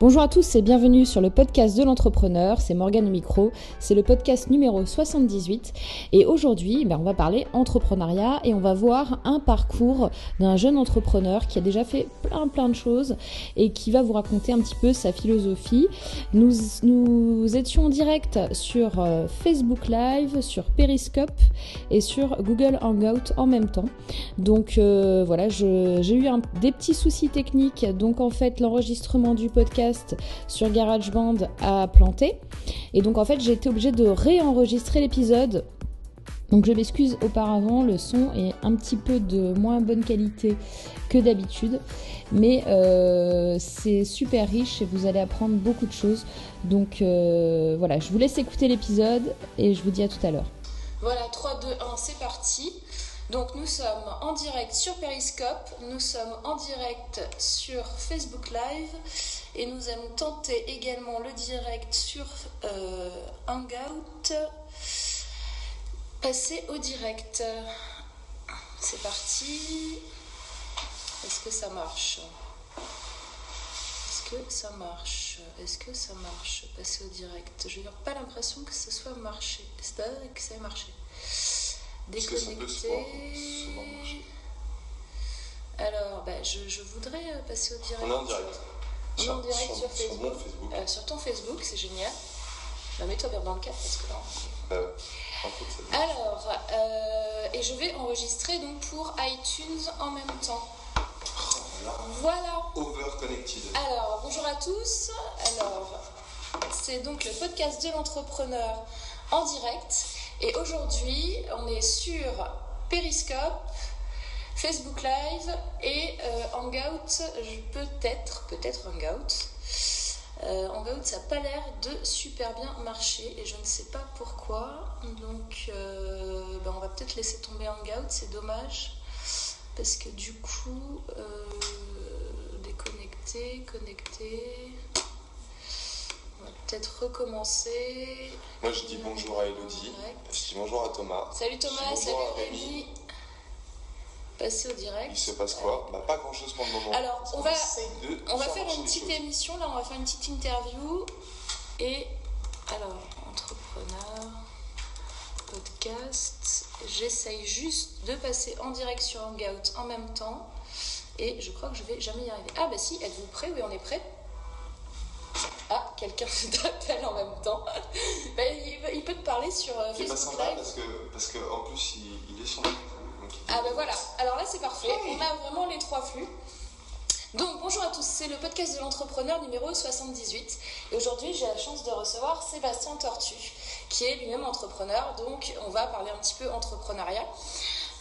Bonjour à tous et bienvenue sur le podcast de l'entrepreneur, c'est Morgane Micro, c'est le podcast numéro 78 et aujourd'hui ben, on va parler entrepreneuriat et on va voir un parcours d'un jeune entrepreneur qui a déjà fait plein plein de choses et qui va vous raconter un petit peu sa philosophie. Nous, nous étions en direct sur euh, Facebook Live, sur Periscope et sur Google Hangout en même temps. Donc euh, voilà, j'ai eu des petits soucis techniques, donc en fait l'enregistrement du podcast sur GarageBand a planté. Et donc en fait j'ai été obligée de réenregistrer l'épisode. Donc je m'excuse auparavant, le son est un petit peu de moins bonne qualité que d'habitude. Mais euh, c'est super riche et vous allez apprendre beaucoup de choses. Donc euh, voilà, je vous laisse écouter l'épisode et je vous dis à tout à l'heure. Voilà, 3, 2, 1, c'est parti. Donc nous sommes en direct sur Periscope, nous sommes en direct sur Facebook Live et nous allons tenter également le direct sur euh, Hangout. Passer au direct. C'est parti. Est-ce que ça marche? Est-ce que ça marche? Est-ce que ça marche? Passer au direct. Je n'ai pas l'impression que ce soit marché. C'est que ça ait marché. Déconnecter. Alors, bah, je, voudrais euh, passer au direct. On est en direct. En direct sur, Facebook. Euh, sur ton Facebook, c'est génial. Bah, Mets-toi bien dans le cadre parce que là. Euh, Alors, et je vais enregistrer donc pour iTunes en même temps. Voilà. Over connected. Alors, bonjour à tous. Alors, c'est donc le podcast de l'entrepreneur en direct. Et aujourd'hui, on est sur Periscope, Facebook Live et euh, Hangout, peut-être, peut-être Hangout. Euh, Hangout, ça n'a pas l'air de super bien marcher et je ne sais pas pourquoi. Donc, euh, ben, on va peut-être laisser tomber Hangout, c'est dommage. Parce que du coup, déconnecter, connecter peut-être recommencer. Moi, je dis bonjour à Elodie. Je dis bonjour à Thomas. Salut Thomas, salut Rémi. Passer au direct. Il se passe quoi? Bah, Pas grand chose pour le moment. Alors, on va, on va faire une petite émission, là, on va faire une petite interview. Et alors, entrepreneur, podcast. J'essaye juste de passer en direct sur Hangout en même temps. Et je crois que je vais jamais y arriver. Ah, bah si, êtes-vous prêts? Oui, on est prêts. Ah, quelqu'un t'appelle en même temps. Bah, il, peut te parler sur euh, Facebook pas sympa parce que, parce que en plus il, est sur Ah ben voilà, alors là c'est parfait, on a vraiment les trois flux. Donc bonjour à tous, c'est le podcast de l'entrepreneur numéro 78 et aujourd'hui j'ai la chance de recevoir Sébastien Tortu qui est lui-même entrepreneur, donc on va parler un petit peu entrepreneuriat.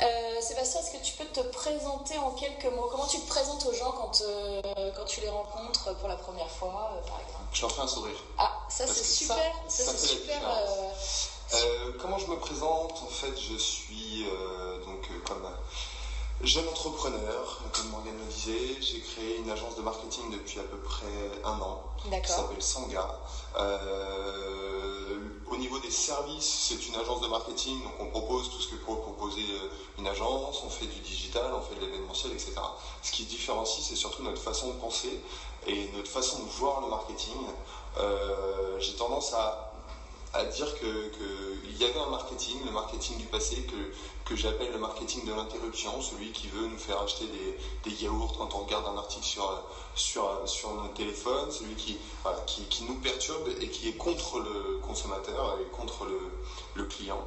Euh, Sébastien, est-ce que tu peux te présenter en quelques mots? Comment tu te présentes aux gens quand, euh, quand tu les rencontres pour la première fois, euh, par exemple? Je leur fais un sourire. Ah, ça c'est super. Ça, c'est super. Comment je me présente? En fait, je suis donc comme jeune entrepreneur, comme Morgane le disait. J'ai créé une agence de marketing depuis à peu près un an. Qui s'appelle Sanga. Au niveau des services, c'est une agence de marketing, donc on propose tout ce que peut proposer euh, une agence, on fait du digital, on fait de l'événementiel, etc. Ce qui différencie, c'est surtout notre façon de penser et notre façon de voir le marketing. Euh, j'ai tendance à à dire qu'il y avait un marketing, le marketing du passé, que, que j'appelle le marketing de l'interruption, celui qui veut nous faire acheter des, des, yaourts quand on regarde un article sur, sur, sur notre téléphone, celui qui, qui, qui, nous perturbe et qui est contre le consommateur et contre le, le client.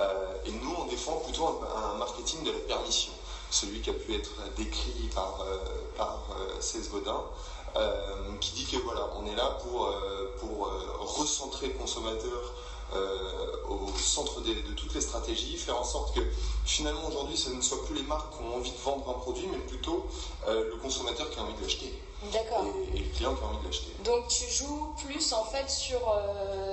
Euh, et nous, on défend plutôt un, marketing de la permission, celui qui a pu être décrit par, euh, par euh, César Godin. Euh, qui dit que voilà, on est là pour, euh, pour euh, recentrer le consommateur au centre de, toutes les stratégies, faire en sorte que finalement aujourd'hui ce ne soit plus les marques qui ont envie de vendre un produit, mais plutôt le consommateur qui a envie de l'acheter. D'accord. Et, le client qui a envie de l'acheter. Donc tu joues plus en fait sur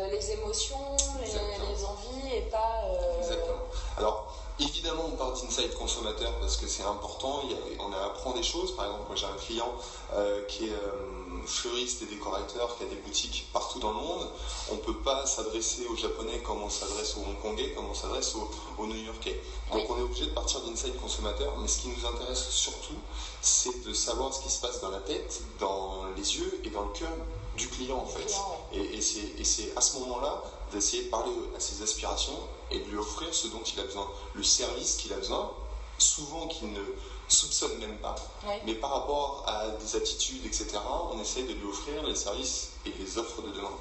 les émotions, les, envies et pas. Exactement. Alors Évidemment, on parle d'insight consommateur parce que c'est important. on apprend des choses. Par exemple, moi j'ai un client euh, qui, est, euh, fleuriste et décorateur qui a des boutiques partout dans le monde, on ne peut pas s'adresser aux Japonais comme on s'adresse aux Hongkongais, comme on s'adresse aux, New-Yorkais. Donc on est obligé de partir d'inside consommateur, mais ce qui nous intéresse surtout, c'est de savoir ce qui se passe dans la tête, dans les yeux et dans le cœur du client en fait. Et, c'est à ce moment-là d'essayer de parler à ses aspirations et de lui offrir ce dont il a besoin, le service qu'il a besoin, souvent qu'il ne soupçonne même pas. Mais par rapport à des attitudes, etc., on essaie de lui offrir les services et les offres de demain.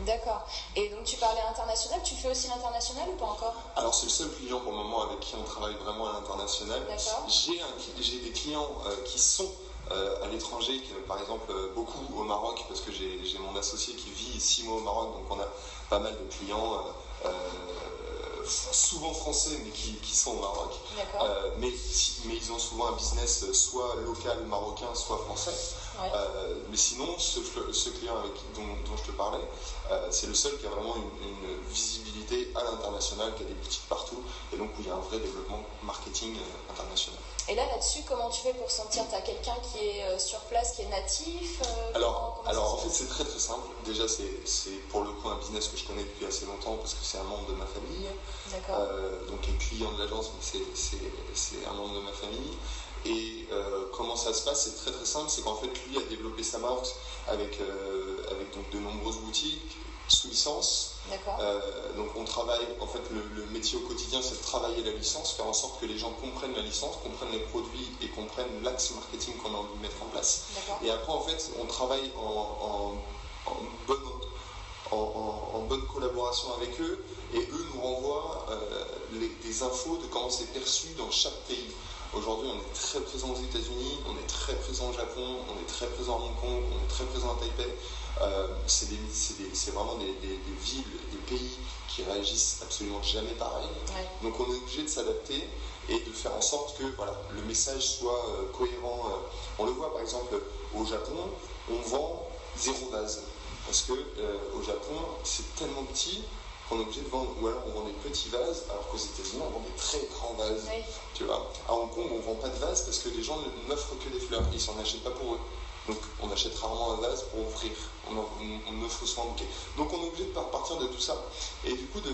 D'accord. Et donc tu parlais international, tu fais aussi l'international ou pas encore? Alors c'est le seul client pour le moment avec qui on travaille vraiment à l'international. J'ai des clients euh, qui sont euh, à l'étranger, par exemple euh, beaucoup au Maroc, parce que j'ai mon associé qui vit six mois au Maroc, donc on a pas mal de clients souvent français mais qui, sont au Maroc. mais, mais ils ont souvent un business soit local marocain, soit français. Euh, mais sinon, ce, client avec, dont, je te parlais, euh, c'est le seul qui a vraiment une, visibilité à l'international, qui a des boutiques partout, et donc où il y a un vrai développement marketing euh, international. Et là, là-dessus, comment tu fais pour sentir Tu as quelqu'un qui est sur place, qui est natif Alors, alors en fait, c'est très très simple. Déjà, c'est pour le coup un business que je connais depuis assez longtemps parce que c'est un membre de ma famille. D'accord. donc, il est client de l'agence, mais c'est un membre de ma famille. Et euh, comment ça se passe C'est très très simple, c'est qu'en fait lui a développé sa marque avec, euh, avec donc de nombreuses boutiques sous licence. Euh, donc on travaille, en fait le, métier au quotidien c'est de travailler la licence, faire en sorte que les gens comprennent la licence, comprennent les produits et comprennent l'axe marketing qu'on a envie de mettre en place. Et après en fait on travaille en, bonne, en, bonne collaboration avec eux et eux nous renvoient des infos de comment c'est perçu dans chaque pays. Aujourd'hui, on est très présent aux États-Unis, on est très présent au Japon, on est très présent à Hong Kong, on est très présent à Taipei. Euh, c'est vraiment des, villes, des pays qui réagissent absolument jamais pareil. Donc on est obligé de s'adapter et de faire en sorte que voilà, le message soit euh, cohérent. Euh. on le voit par exemple au Japon, on vend zéro vase. Parce que au Japon, c'est tellement petit on est obligé de vendre, ou alors on vend des petits vases, alors qu'aux États-Unis, on vend des très grands vases. Tu vois, à Hong Kong, on ne vend pas de vases parce que les gens n'offrent que des fleurs, ils s'en achètent pas pour eux. Donc on achète rarement un vase pour offrir, on, offre souvent un bouquet. Donc on est obligé de partir de tout ça et du coup de,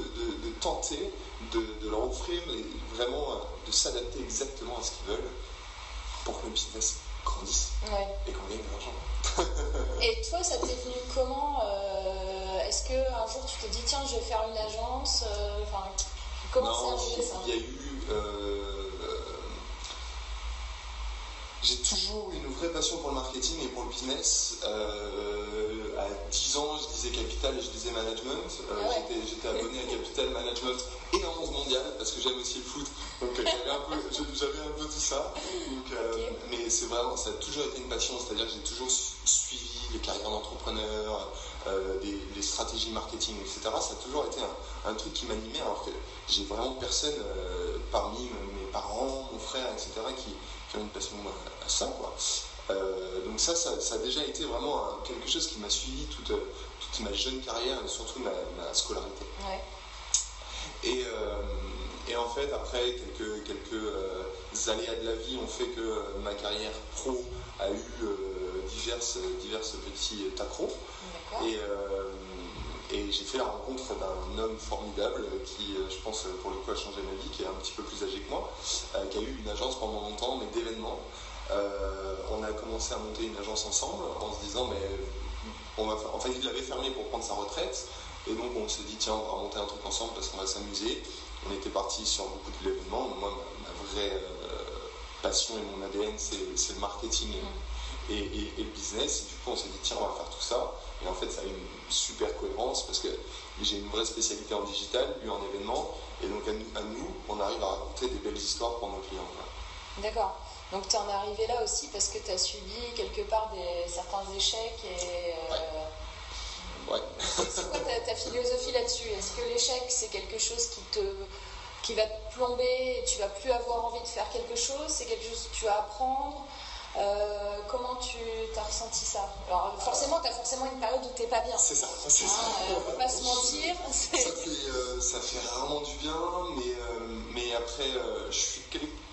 tenter de, leur offrir vraiment euh, de s'adapter exactement à ce qu'ils veulent pour que le business grandisse et qu'on gagne de l'argent. et toi, ça t'est venu comment euh, est-ce qu'un jour tu te dis, tiens, je vais faire une agence euh, enfin, Comment c'est arrivé ça Il y a eu. Euh, j'ai toujours une vraie passion pour le marketing et pour le business. Euh, à 10 ans, je disais capital et je disais management. Ah j'étais abonné à Capital Management et à 11 mondial parce que j'aime aussi le foot. Donc j'avais un, peu, tout ça. Mais c'est vraiment, ça a toujours été une passion. C'est-à-dire que j'ai toujours suivi les carrières d'entrepreneurs, euh, des, stratégies marketing, etc. Ça a toujours été un, truc qui m'animait, alors que j'ai vraiment personne euh, parmi mes parents, mon frère, etc., qui, ont une passion à, ça. Quoi. Euh, donc ça, ça, a déjà été vraiment quelque chose qui m'a suivi toute, toute ma jeune carrière et surtout ma, scolarité. Et, et, en fait, après, quelques, quelques aléas de la vie ont fait que ma carrière pro a eu diverses, diverses petits. Euh, et, j'ai fait la rencontre d'un homme formidable qui, euh, je pense, pour le coup, a changé ma vie, qui est un petit peu plus âgé que moi, euh, qui a eu une agence pendant longtemps, mais d'événements. on a commencé à monter une agence ensemble en se disant, mais on va faire... enfin, il l'avait fermé pour prendre sa retraite. Et donc on s'est dit, tiens, on va monter un truc ensemble parce qu'on va s'amuser. On était parti sur beaucoup de l'événement. Moi, ma, vraie passion et mon ADN, c'est le marketing et, et, le business. Et du coup, on s'est dit, tiens, on va faire tout ça. Et en fait, ça a une super cohérence parce que j'ai une vraie spécialité en digital, lui en événement. Et donc, à nous, on arrive à raconter des belles histoires pour nos clients. D'accord. Donc, tu en es arrivé là aussi parce que tu as subi quelque part des, certains échecs et. Euh, ouais. C'est quoi ta, philosophie là-dessus? Est-ce que l'échec, c'est quelque chose qui te qui va te plomber et tu vas plus avoir envie de faire quelque chose? C'est quelque chose que tu vas apprendre? Euh, comment tu as ressenti ça? Alors forcément, tu as forcément une période où tu n'es pas bien. C'est ça, c'est ça. Ah, euh, pas se mentir. Ça fait, euh, ça fait rarement du bien, mais, mais après, je, suis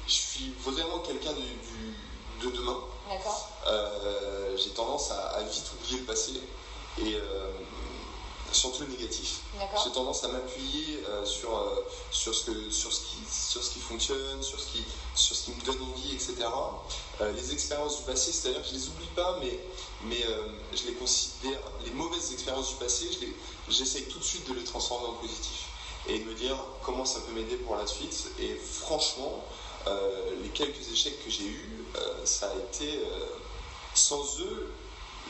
je suis vraiment quelqu'un du, de demain. D'accord. Euh, j'ai tendance à, à vite oublier le passé et euh, surtout le négatif. J'ai tendance à m'appuyer euh, sur, euh, sur, ce que, sur, ce qui, sur ce qui fonctionne, sur ce qui, sur ce qui me donne envie, etc. Euh, les expériences du passé, c'est-à-dire que je les oublie pas, mais, mais je les considère, les mauvaises expériences du passé, je j'essaye tout de suite de les transformer en positif et de me dire comment ça peut m'aider pour la suite. Et franchement, les quelques échecs que j'ai eus, ça a été. sans eux,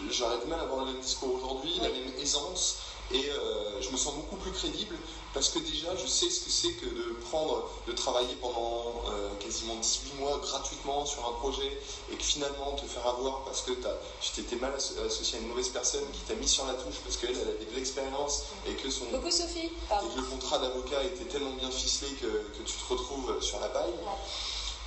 j'aurais du mal à avoir le même discours aujourd'hui, la même aisance, et euh, je me sens beaucoup plus crédible parce que déjà je sais ce que c'est que de prendre, de travailler pendant euh, quasiment 18 mois gratuitement sur un projet et que finalement te faire avoir parce que tu t'étais mal asso- associé à une mauvaise personne qui t'a mis sur la touche parce qu'elle elle avait de l'expérience et que son, Coucou Sophie. et Pardon. que le contrat d'avocat était tellement bien ficelé que, que tu te retrouves sur la paille,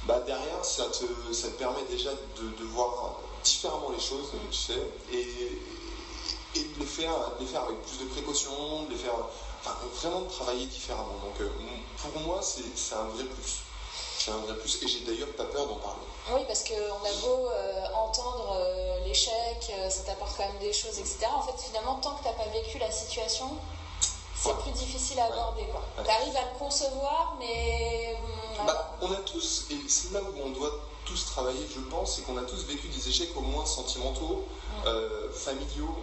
bah derrière, ça te, ça te permet déjà de, de voir différemment les choses, tu sais, et, et de, les faire, de les faire avec plus de précaution, de les faire, enfin, vraiment de travailler différemment. Donc euh, pour moi, c'est un vrai plus. C'est un vrai plus, et j'ai d'ailleurs pas peur d'en parler. Oui, parce qu'on a beau euh, entendre euh, l'échec, euh, ça t'apporte quand même des choses, etc. En fait, finalement, tant que t'as pas vécu la situation, c'est Ouais. plus difficile à Ouais. aborder. Quoi. Ouais. T'arrives à le concevoir, mais hum, Bah, on a tous, et c'est là où on doit tous travailler, je pense, c'est qu'on a tous vécu des échecs au moins sentimentaux, euh, familiaux,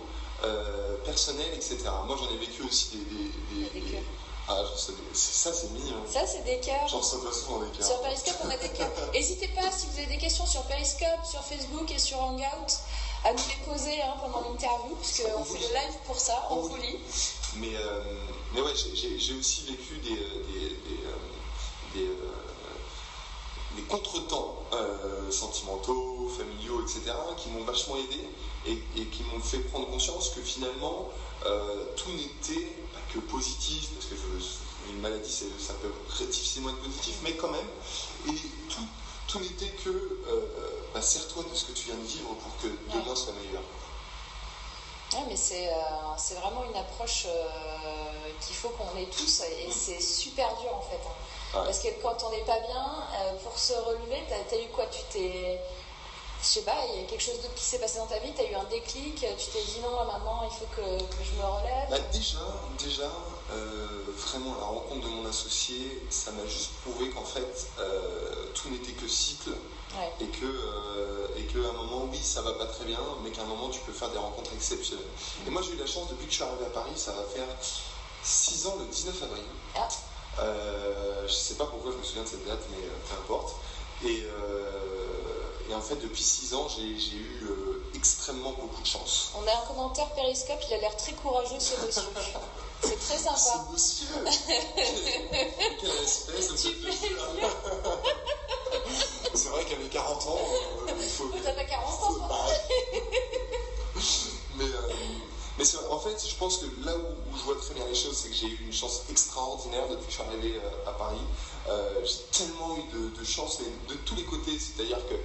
euh, personnels, etc. Moi, j'en ai vécu aussi des. des, Des des- cœurs. Ah, ça, c'est mignon. ça, c'est des cœurs. J'en reçois souvent des cœurs. Sur Periscope, on a des cœurs. N'hésitez pas, si vous avez des questions sur Periscope, sur Facebook et sur Hangout, à nous les poser hein, pendant l'interview, parce On qu'on fait le live pour ça, on On vous lit. Mais, euh, mais ouais, j'ai- aussi vécu des, des, des, des, des contretemps sentimentaux, familiaux, etc., qui m'ont vachement aidé et, et qui m'ont fait prendre conscience que finalement, euh, tout n'était pas que positif, parce que je- une maladie, c'est- ça peut difficilement être positif, mais quand même, et tout, tout n'était que euh, bah, sers-toi de ce que tu viens de vivre pour que demain soit meilleur. Ouais, mais c'est euh, c'est vraiment une approche euh, qu'il faut qu'on ait tous et c'est super dur en fait. hein. Ouais. Parce que quand on n'est pas bien, euh, pour se relever, t'as as eu quoi? Tu t'es. Je sais pas, il y a quelque chose d'autre qui s'est passé dans ta vie, t'as eu un déclic, tu t'es dit non, là, maintenant il faut que, que je me relève? Bah, déjà, déjà euh, vraiment, la rencontre de mon associé, ça m'a juste prouvé qu'en fait, euh, tout n'était que cycle Ouais. et que, euh, et qu'à un moment, oui, ça va pas très bien, mais qu'à un moment, tu peux faire des rencontres exceptionnelles. Et moi, j'ai eu la chance, depuis que je suis arrivé à Paris, ça va faire 6 ans le 19 avril. Ah. Euh, je sais pas pourquoi je me souviens de cette date, mais euh, peu importe. Et, euh, et en fait, depuis 6 ans, j'ai eu euh, extrêmement beaucoup de chance. On a un commentaire Periscope, il a l'air très courageux ce monsieur. C'est très Ce sympa. monsieur Quel respect, ça me fait plaisir. C'est vrai qu'avec 40 ans, il faut. T'as pas 40 ans faut toi pas- mais euh, mais en fait, je pense que là où, où je vois très bien les choses, c'est que j'ai eu une chance extraordinaire depuis que je suis arrivé euh, à Paris. Euh, j'ai tellement eu de, de chance, de tous les côtés. C'est-à-dire que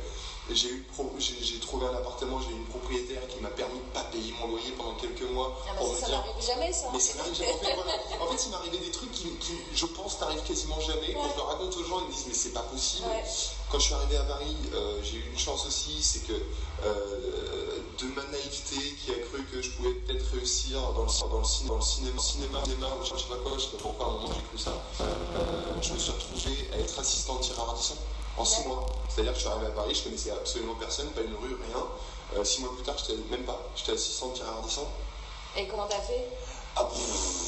j'ai eu j'ai trouvé un appartement, j'ai eu une propriétaire qui m'a permis de pas payer mon loyer pendant quelques mois. Ah bah ça, n'arrive jamais ça. mais ça m'arrive jamais. En fait, il m'est arrivé des trucs qui, qui, je pense, t'arrivent quasiment jamais. Quand je le raconte aux gens, ils me disent, mais c'est pas possible. Ouais. Quand je suis arrivé à Paris, euh, j'ai eu une chance aussi, c'est que euh, de ma naïveté qui a cru que je pouvais peut-être réussir dans le, dans le, ciné- dans le cinéma, cinéma, cinéma, je sais pas quoi, je sais pas pourquoi à un moment j'ai cru ça. Euh, je me suis retrouvé à être assistant de tireur en six mois. C'est-à-dire que je suis arrivé à Paris, je connaissais absolument personne, pas une rue, rien. Euh, six mois plus tard, j'étais même pas, j'étais assistant de tireur. Et comment t'as fait? Ah,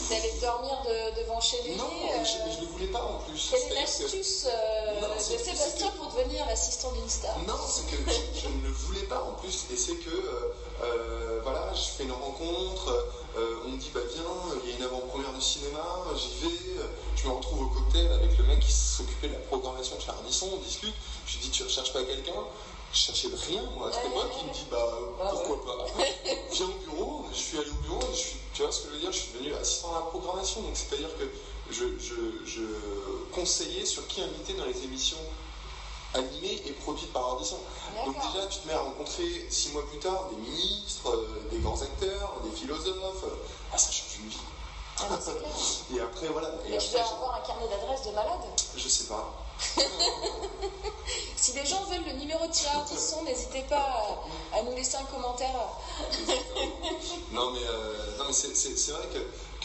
T'allais dormir de- devant chez lui non, euh, je, je le voulais pas en plus. Quelle est l'astuce euh, de Sébastien pour devenir l'assistant d'une star Non, c'est que je, je ne le voulais pas en plus. Et c'est que, euh, euh, voilà, je fais une rencontre, on me dit, bah viens, il y a une avant-première de cinéma, j'y vais, je me retrouve au cocktail avec le mec qui s'occupait de la programmation de chez Ardisson, on discute, je lui dis, tu recherches pas quelqu'un? Je cherchais rien, moi, à cette époque, il me dit, bah Ah, pourquoi pas Viens au bureau, je suis allé au bureau, et je suis, tu vois ce que je veux dire, je suis devenu assistant à la programmation, donc c'est-à-dire que je, je, je conseillais sur qui inviter dans les émissions animées et produites par Ardisson. Donc déjà, tu te mets à rencontrer six mois plus tard des ministres, euh, des grands acteurs, des philosophes. euh, Ah, ça change une vie. Ah. Et après, voilà. Et Mais tu dois avoir un carnet d'adresses de malade. je sais pas. Si les gens veulent le numéro de Gérard Disson, n'hésitez pas à, nous laisser un commentaire. non mais, euh, non, mais c'est, vrai que,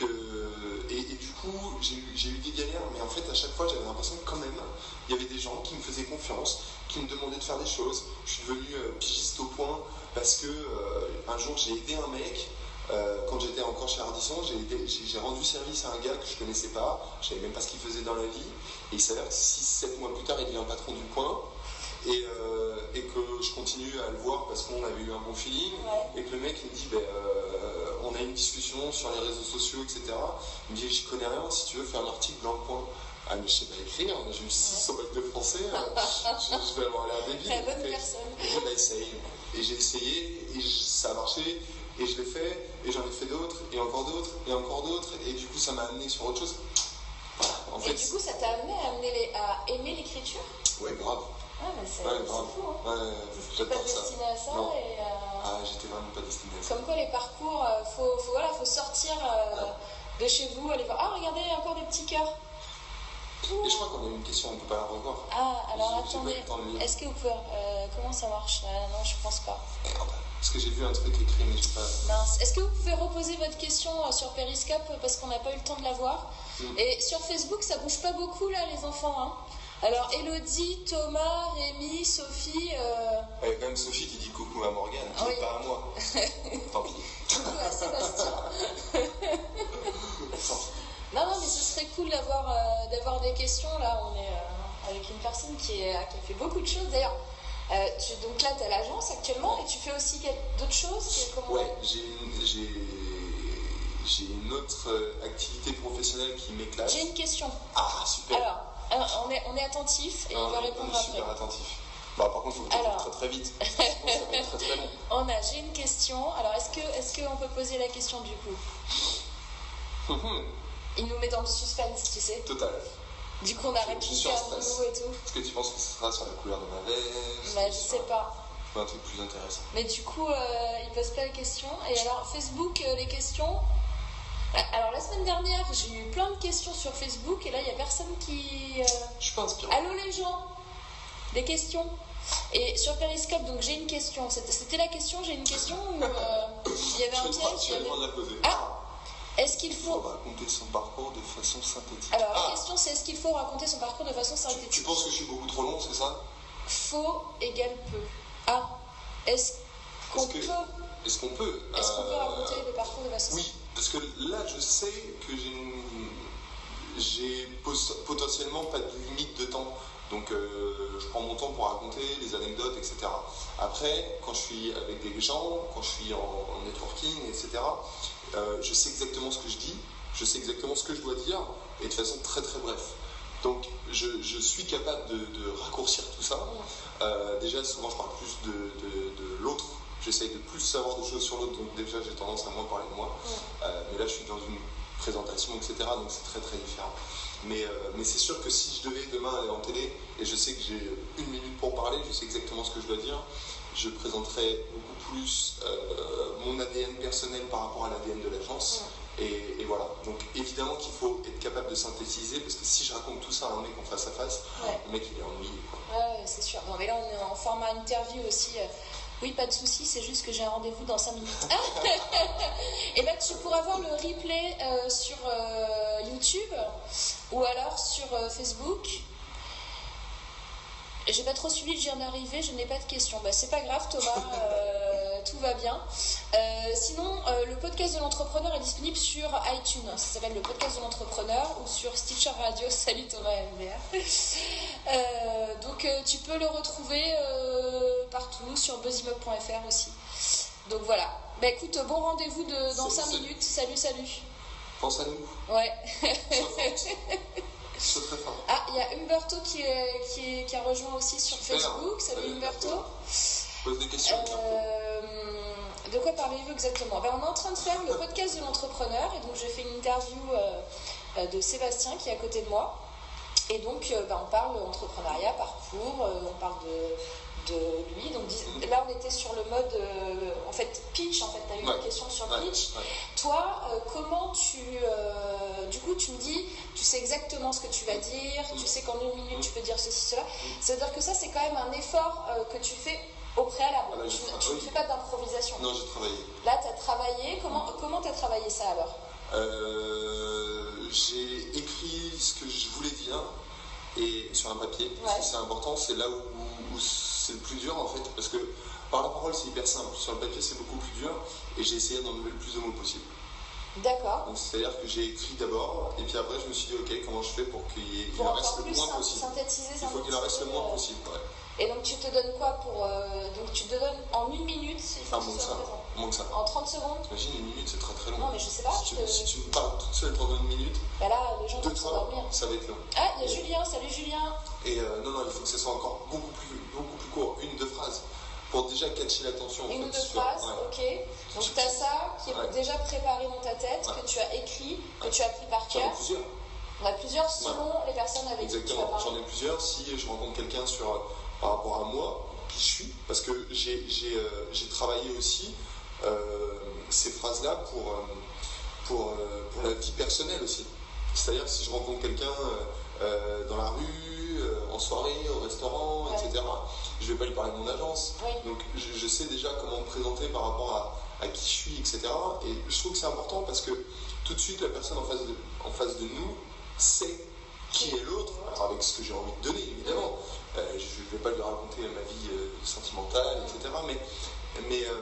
que- et, du coup j'ai eu des galères mais en fait à chaque fois j'avais l'impression que quand même il y avait des gens qui me faisaient confiance qui me demandaient de faire des choses je suis devenu euh, pigiste au point parce que euh, un jour j'ai aidé un mec euh, quand j'étais encore chez Ardisson j'ai, rendu service à un gars que je connaissais pas. Je savais même pas ce qu'il faisait dans la vie. Et il s'avère que 6-7 mois plus tard il devient patron du point et, euh, et que je continue à le voir parce qu'on avait eu un bon feeling. Ouais. et que le mec il me dit ben, euh, on a une discussion sur les réseaux sociaux etc il me dit je connais rien. Si tu veux faire un article dans le coin. Ah mais je sais pas écrire. J'ai eu 600 bacs de français euh, je, je vais avoir l'air débile. La bonne personne. et bah, essaye et j'ai essayé et je- ça a marché et je l'ai fait et j'en ai fait d'autres et encore d'autres et encore d'autres et du coup ça m'a amené sur autre chose voilà en Et du coup, ça t'a amené à, amener les- à aimer l'écriture? Ouais grave Ah, mais c'est ouais grave fou. Hein. ouais j'adore ça destiné à ça Non. et. euh, ah j'étais vraiment pas destiné à ça Comme quoi les parcours, euh, faut, faut, voilà, faut sortir euh, de chez vous, aller voir. Ah, regardez, encore des petits cœurs. Et je crois qu'on a une question, on ne peut pas la revoir. Ah, alors attendez, est-ce que vous pouvez. euh, comment ça marche? Euh, Non, je pense pas. Merde. Parce que j'ai vu un truc écrit, mais je sais pas. Mince. Est-ce que vous pouvez reposer votre question euh, sur Periscope euh, parce qu'on n'a pas eu le temps de la voir Mm. Et sur Facebook, ça bouge pas beaucoup là, les enfants. Hein. Alors, Elodie, Thomas, Rémi, Sophie, euh, Il y a quand même Sophie qui dit coucou à Morgane, Ah oui. pas à moi. Tant pis. coucou à Sébastien. Non, non, mais ce serait cool d'avoir euh, des questions. Là, on est euh, avec une personne qui, est, qui a fait beaucoup de choses. D'ailleurs, euh, tu- donc là, tu as l'agence actuellement et tu fais aussi d'autres choses comment- Ouais, j'ai une, autre euh, activité professionnelle qui m'éclate. J'ai une question. Ah, super. Alors, euh, on est, on est attentif et Ah, on va répondre on est après. super attentif. Bah, par contre, il faut que Alors. très très vite. Sinon, ça va être très très long. On a, j'ai une question. Alors, est-ce que, est-ce qu'on peut poser la question du coup? Il nous met dans le suspense, tu sais. Total. Du coup, on a Je- je répliqué stress. Moulou et tout. Est-ce que tu penses que ce sera sur la couleur de ma veste Bah, je sais pas. un truc plus intéressant Mais du coup, euh, il pose pas la question. Et alors, Facebook, euh, les questions. Ah, Alors, la semaine dernière, j'ai eu plein de questions sur Facebook et là, il n'y a personne qui. euh, Je suis pas inspirant. Allô, les gens Des questions Et sur Periscope, donc j'ai une question. C'était la question, j'ai une question ou euh, il y avait un Je vais piège vas le avait- de la poser. Ah Est-ce qu'il Il faut faut. raconter son parcours de façon synthétique. Alors, la Ah, question, c'est est-ce qu'il faut raconter son parcours de façon synthétique tu penses que je suis beaucoup trop long, c'est ça? Faux égale peu. Ah Est-ce qu'on peut. Est-ce qu'on peut Est-ce qu'on peut euh, raconter le parcours de façon Oui, parce que là, je sais que j'ai une- j'ai pos- potentiellement pas de limite de temps. Donc, euh, je prends mon temps pour raconter les anecdotes, etc. Après, quand je suis avec des gens, quand je suis en, en networking, etc., euh, je sais exactement ce que je dis, je sais exactement ce que je dois dire, et de façon très très bref. Donc, je, je suis capable de, de raccourcir tout ça. Euh, déjà, souvent, je parle plus de, de- de l'autre. J'essaye de plus savoir des choses sur l'autre, donc déjà, j'ai tendance à moins parler de moi. Euh, mais là, je suis dans une présentation, etc. Donc, c'est très très différent. Mais, euh, mais c'est sûr que si je devais demain aller en télé, et je sais que j'ai une minute pour parler, je sais exactement ce que je dois dire, je présenterai beaucoup plus euh, personnel par rapport à l'ADN de l'agence. Et, et voilà. Donc évidemment qu'il faut être capable de synthétiser, parce que si je raconte tout ça à un mec en face à face, Ouais. le mec il est ennuyé. Ouais, c'est sûr. Non, mais là, on est en format interview aussi. euh. Oui, pas de souci, c'est juste que j'ai un rendez-vous dans 5 minutes. Et là, tu pourras voir le replay euh, sur euh, YouTube ou alors sur euh, Facebook. J'ai pas trop suivi, je viens d'arriver, je n'ai pas de questions. Bah, c'est pas grave, Thomas, tout va bien. Euh, sinon, euh, le podcast de l'entrepreneur est disponible sur iTunes. Ça s'appelle le podcast de l'entrepreneur ou sur Stitcher Radio. Salut Thomas MBR. Euh, donc, tu peux le retrouver partout sur buzzimob.fr aussi. Donc voilà. Bah écoute, bon rendez-vous de- dans Salut, 5 salut. minutes. Salut, salut. Pense à nous. Ouais. C'est très fort. Ah, il y a Humberto qui, est- qui, est- qui a rejoint aussi sur Super. Facebook. Salut Salut, Humberto. Pose des questions. Euh, de quoi parlez-vous exactement? Ben, On est en train de faire le podcast de l'entrepreneur et donc je fais une interview euh, euh, de Sébastien qui est à côté de moi. Et donc ben, on parle entrepreneuriat, parcours, on parle de, de lui. Donc là, on était sur le mode, en fait, pitch. En fait, tu as eu une question sur pitch. Toi, comment tu, du coup, tu me dis, tu sais exactement ce que tu vas dire, tu sais qu'en une minute, tu peux dire ceci, cela. C'est-à-dire que ça, c'est quand même un effort que tu fais au préalable. Ah, tu, ne fais pas d'improvisation. Non, j'ai travaillé. Là, tu as travaillé. Comment comment tu as travaillé ça alors J'ai écrit ce que je voulais dire et sur un papier. c'est important, c'est là où c'est le plus dur en fait, parce que par la parole c'est hyper simple, sur le papier c'est beaucoup plus dur, et j'ai essayé d'enlever le plus de mots possible. D'accord. c'est-à-dire que j'ai écrit d'abord, et puis après je me suis dit ok comment je fais pour qu'il en reste le moins possible. Il faut qu'il en reste le moins possible. Et donc tu te donnes quoi pour. Euh, donc tu te donnes en une minute il faut que ça, moins que ça. En 30 secondes Imagine une minute c'est très très long. Non mais je sais pas. Si, tu, me parles toute seule pendant une minute. Bah là les gens vont s'endormir. Ça va être long. Ah il y a Julien, salut Julien. Et euh, non non il faut que ce soit encore beaucoup plus, beaucoup plus court, une deux phrases. Pour déjà catcher l'attention. Une ou deux phrases, ok. Donc tu as ça qui est déjà préparé dans ta tête, que tu as écrit, que tu as appris par cœur. plusieurs. On a plusieurs selon les personnes avec qui tu vas J'en ai plusieurs. Si je rencontre quelqu'un sur par rapport à moi, qui je suis, parce que j'ai euh, travaillé aussi euh, ces phrases-là pour, euh, pour, pour, la vie personnelle aussi. C'est-à-dire que si je rencontre quelqu'un dans la rue, en soirée, au restaurant, etc., je ne vais pas lui parler de mon agence. Donc je, sais déjà comment me présenter par rapport à, à, qui je suis, etc. Et je trouve que c'est important parce que tout de suite, la personne en face de, en face de nous sait qui est l'autre, avec ce que j'ai envie de donner, évidemment. Euh, je ne vais pas lui raconter ma vie euh, sentimentale, etc. Mais, mais euh,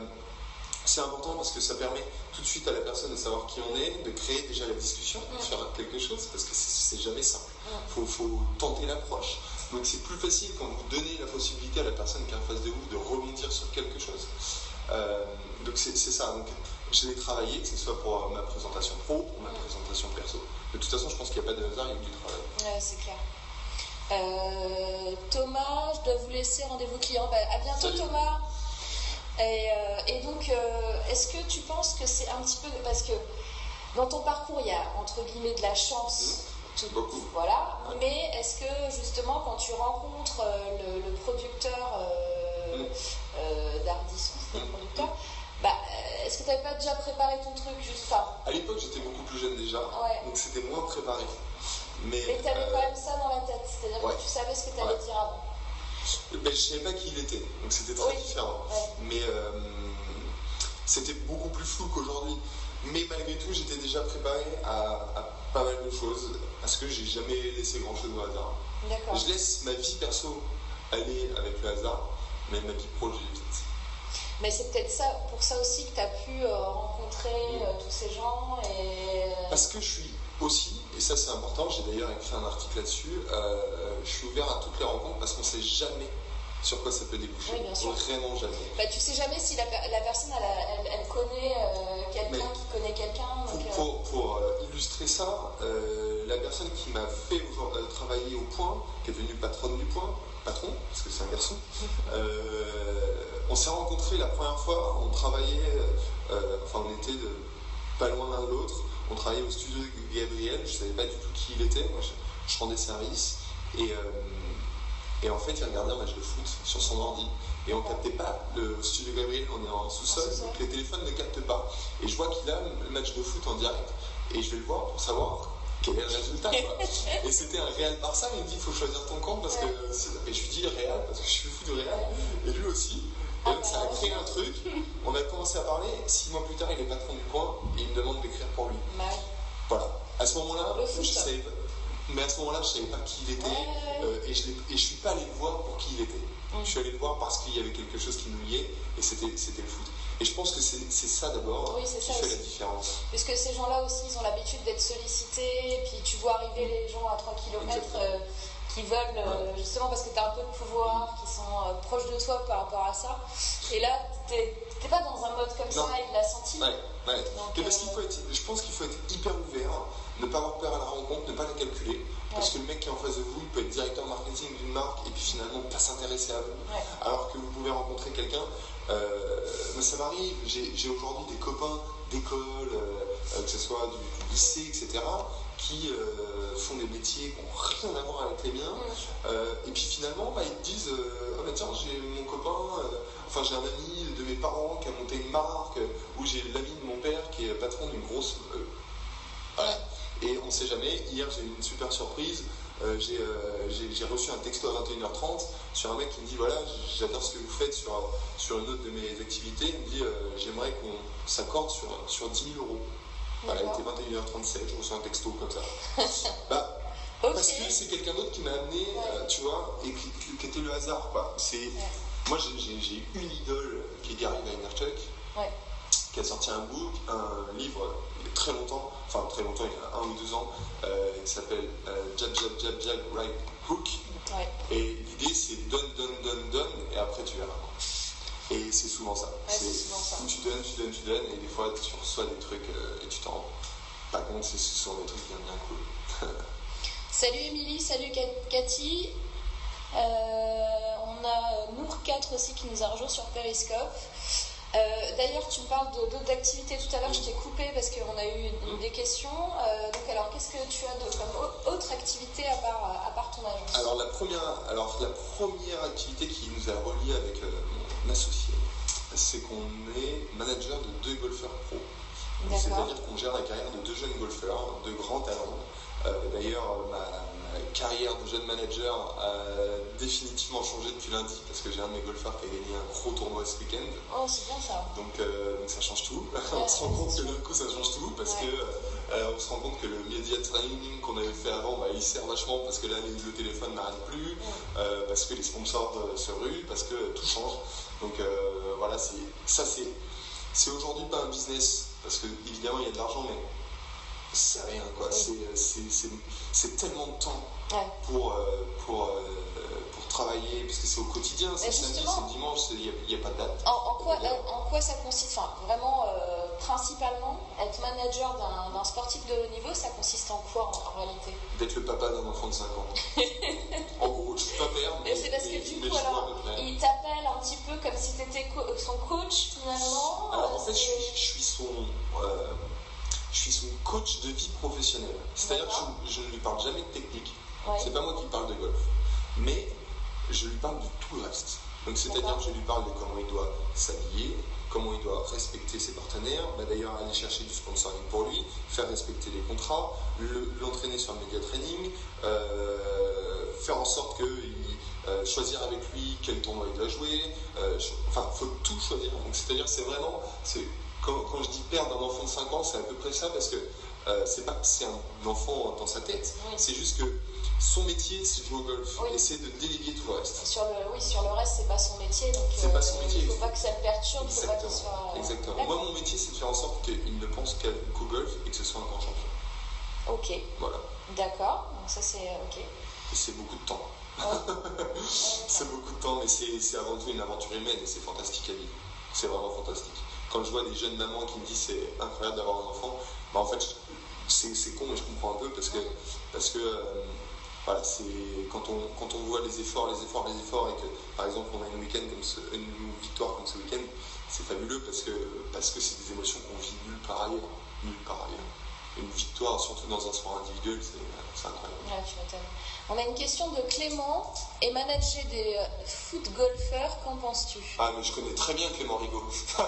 c'est important parce que ça permet tout de suite à la personne de savoir qui on est, de créer déjà la discussion sur quelque chose, parce que c'est jamais simple. Il faut, tenter l'approche. Donc c'est plus facile quand vous donnez la possibilité à la personne qui est en face de vous de rebondir sur quelque chose. donc c'est ça. Donc je l'ai travaillé, que ce soit pour ma présentation pro, pour ma présentation perso. De toute façon, je pense qu'il n'y a pas de hasard, il y a du travail. Ouais, c'est clair. Euh, Thomas, je dois vous laisser rendez-vous client. Bah, à bientôt Thomas. Et, euh, donc, euh, est-ce que tu penses que c'est un petit peu parce que dans ton parcours il y a entre guillemets de la chance, mmh. beaucoup. Voilà. Mais est-ce que justement quand tu rencontres le, producteur mmh. d'Ardisson, le producteur, bah, est-ce que tu n'avais pas déjà préparé ton truc juste ça À l'époque, j'étais beaucoup plus jeune déjà, donc c'était moins préparé. Mais, tu avais quand même ça dans la tête, c'est-à-dire que tu savais ce que tu allais dire avant. Ben, je ne savais pas qui il était, donc c'était très différent. Mais euh, c'était beaucoup plus flou qu'aujourd'hui. Mais malgré tout, j'étais déjà préparé à, pas mal de choses, parce que j'ai jamais laissé grand-chose au hasard. Je laisse ma vie perso aller avec le hasard, mais ma vie pro, j'ai vite. Mais c'est peut-être ça, pour ça aussi que tu as pu euh, rencontrer euh, tous ces gens et... Parce que je suis aussi, et ça c'est important, j'ai d'ailleurs écrit un article là-dessus, euh, je suis ouvert à toutes les rencontres parce qu'on ne sait jamais sur quoi ça peut déboucher. Vraiment jamais. Bah, tu sais jamais si la, personne elle, connaît euh, quelqu'un qui connaît quelqu'un. Pour, pour, euh, illustrer ça, la personne qui m'a fait travailler au point, qui est devenue patronne du point, patron, parce que c'est un garçon, on s'est rencontrés la première fois, on travaillait, enfin on était de, pas loin l'un de l'autre on travaillait au studio de Gabriel, je ne savais pas du tout qui il était, moi je, rendais service, et, euh, et en fait il regardait un match de foot sur son ordi, et on ne captait pas le studio de Gabriel, on est en sous-sol, donc les téléphones ne captent pas. Et je vois qu'il a le match de foot en direct, et je vais le voir pour savoir quel est le résultat. et c'était un Real Barça, il me dit il faut choisir ton camp parce que. Et je lui dis Real parce que je suis fou de Real, et lui aussi. Et donc ça a créé un truc. On a commencé à parler. Six mois plus tard, il est patron du coin et il me demande d'écrire pour lui. Voilà. À ce moment-là, je savais mais à ce moment-là, je ne savais pas qui il était euh, et je ne suis pas allé le voir pour qui il était. Mm. Je suis allé le voir parce qu'il y avait quelque chose qui nous liait et c'était le foot. Et je pense que c'est ça d'abord qui fait la différence. Puisque ces gens-là aussi, ils ont l'habitude d'être sollicités, et puis tu vois arriver les gens à 3 km qui veulent, euh, justement parce que tu as un peu de pouvoir, qui sont euh, proches de toi par rapport à ça. Et là, tu n'es pas dans un mode comme ça, il l'a senti. Ouais, ouais. parce qu'il faut être, je pense qu'il faut être hyper ouvert, ne pas avoir peur à la rencontre, ne pas la calculer. Parce que le mec qui est en face de vous, il peut être directeur marketing d'une marque et puis finalement pas s'intéresser à vous. Alors que vous pouvez rencontrer quelqu'un. Euh, ça m'arrive, j'ai aujourd'hui des copains d'école, que ce soit du, lycée, etc., qui euh, font des métiers qui n'ont rien à voir avec les miens. Euh, et puis finalement, bah, ils te disent Ah bah tiens, j'ai mon copain, enfin j'ai un ami de mes parents qui a monté une marque, ou j'ai l'ami de mon père qui est patron d'une grosse. voilà. Et on ne sait jamais. Hier, j'ai eu une super surprise. Euh, j'ai euh, reçu un texto à 21h30 sur un mec qui me dit Voilà, j'adore ce que vous faites sur, sur une autre de mes activités. Il me dit euh, J'aimerais qu'on s'accorde sur, sur 10 000 euros. Voilà, il était 21h37, je reçois un texto comme ça. bah, parce que c'est quelqu'un d'autre qui m'a amené, euh, tu vois, et qui, était le hasard, quoi. C'est, Moi, j'ai- une idole qui est Gary Vaynerchuk, Ouais. qui a sorti un book, un livre, il y a très longtemps, enfin très longtemps, il y a un ou deux ans, euh, qui s'appelle euh, Jab, Jab, Jab, Jab, Right Hook. Et l'idée, c'est donne, donne, donne, donne, et après tu verras. Et c'est souvent ça. c'est souvent ça. Tu donnes, tu donnes, tu donnes, et des fois, tu reçois des trucs euh, et tu t'en rends pas compte, c'est ce sont des trucs bien, bien cool. Salut Émilie, salut Cathy. Euh, on a Nour 4 aussi qui nous a rejoint sur Periscope. Euh, D'ailleurs, tu me parles d'autres activités tout à l'heure, je t'ai coupé parce qu'on a eu une- des questions. Euh, donc, alors, qu'est-ce que tu as de, comme au- autre activité à part, à part ton agence? Alors la première, alors la première activité qui nous a relié avec euh, c'est qu'on est manager de deux golfeurs pro. Donc, D'accord. C'est-à-dire qu'on gère la carrière de deux jeunes golfeurs, de grands talents. Euh, D'ailleurs, ma, ma carrière de jeune manager a définitivement changé depuis lundi parce que j'ai un de mes golfeurs qui a gagné un gros tournoi ce week-end. Oh, c'est bien ça. Donc, euh, donc ça change tout. on se rend compte que d'un coup ça change tout parce Ouais. que euh, on se rend compte que le media training qu'on avait fait avant, bah, il sert vachement parce que là les- le téléphone n'arrête plus, parce que les sponsors se ruent, parce que tout change. Donc euh, voilà, c'est ça c'est c'est aujourd'hui pas un business parce que évidemment il y a de l'argent mais c'est rien quoi. Oui. C'est- tellement de temps Ouais. pour, euh, pour, euh, pour travailler, parce que c'est au quotidien, c'est samedi, c'est le dimanche, il n'y a, pas de date. En, en quoi, euh, en quoi ça consiste Enfin, vraiment, euh, principalement, être manager d'un d'un sportif de haut niveau, ça consiste en quoi en, en réalité? D'être le papa d'un enfant de 5 ans. c'est parce que du coup, alors, il t'appelle un petit peu comme si tu étais son coach finalement. Alors en euh, fait, je suis, je suis son, euh, je suis son coach de vie professionnelle. C'est-à-dire que je, je ne lui parle jamais de technique. Ouais. C'est pas moi qui parle de golf. Mais je lui parle de tout le reste. Donc c'est-à-dire que je lui parle de comment il doit s'habiller, comment il doit respecter ses partenaires, bah, d'ailleurs aller chercher du sponsoring pour lui, faire respecter les contrats, le- l'entraîner sur le media training, euh, faire en sorte qu'il euh, choisir avec lui quel tournoi il doit jouer, euh, enfin faut tout choisir. Donc c'est-à-dire c'est vraiment, quand, quand je dis perdre un enfant de 5 ans, c'est à peu près ça parce que euh, c'est pas que c'est un enfant dans sa tête, c'est juste que son métier c'est de jouer au golf Oui. c'est de déléguer tout le reste. Sur le, oui, sur le reste, c'est pas son métier, donc C'est pas son métier. il faut pas que ça le perturbe, il faut pas qu'il Exactement. soit. euh, Exactement. Moi mon métier c'est de faire en sorte qu'il ne pense qu'au golf et que ce soit un grand champion. Ok, Voilà. d'accord, donc ça c'est euh, ok. Et c'est beaucoup de temps. Ouais. C'est beaucoup de temps, mais c'est avant tout une aventure humaine et c'est fantastique à vivre. C'est vraiment fantastique. Quand je vois des jeunes mamans qui me disent c'est incroyable d'avoir un enfant, bah en fait, c'est c'est con, mais je comprends un peu parce que, parce que euh, voilà, c'est quand on, quand on voit les efforts, les efforts, les efforts, et que par exemple on a une, week-end comme ce- une victoire comme ce week-end, c'est fabuleux parce que parce que c'est des émotions qu'on vit nulle part ailleurs. Nulle. Une victoire, surtout dans un sport individuel, c'est c'est incroyable. On a une question de Clément. Et manager des euh, foot golfeurs, qu'en penses-tu? Ah, mais je connais très bien Clément Rigaud.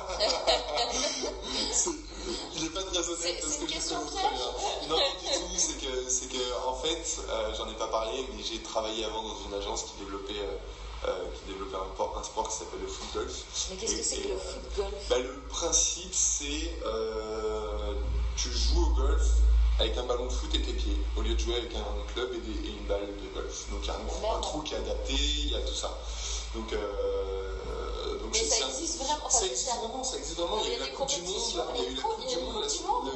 Il n'est pas très honnête C'est- parce que je question connais très bien. Non, du tout. C'est que, c'est que, en fait, euh, j'en ai pas parlé, mais j'ai travaillé avant dans une agence qui développait, euh, euh, qui développait un, sport- un sport qui s'appelle le foot golf. Mais qu'est-ce que c'est que le foot golf? bah, Le principe, c'est tu joues au golf avec un ballon de foot et tes pieds, au lieu de jouer avec un club et, des- et une balle de golf. Donc il y a un, trou qui est adapté, il y a tout ça. Donc, euh, donc Mais ça existe vraiment enfin, ça existe vraiment, ça existe vraiment. Il y a eu la Coupe du Monde, là, il y a eu la Coupe du Monde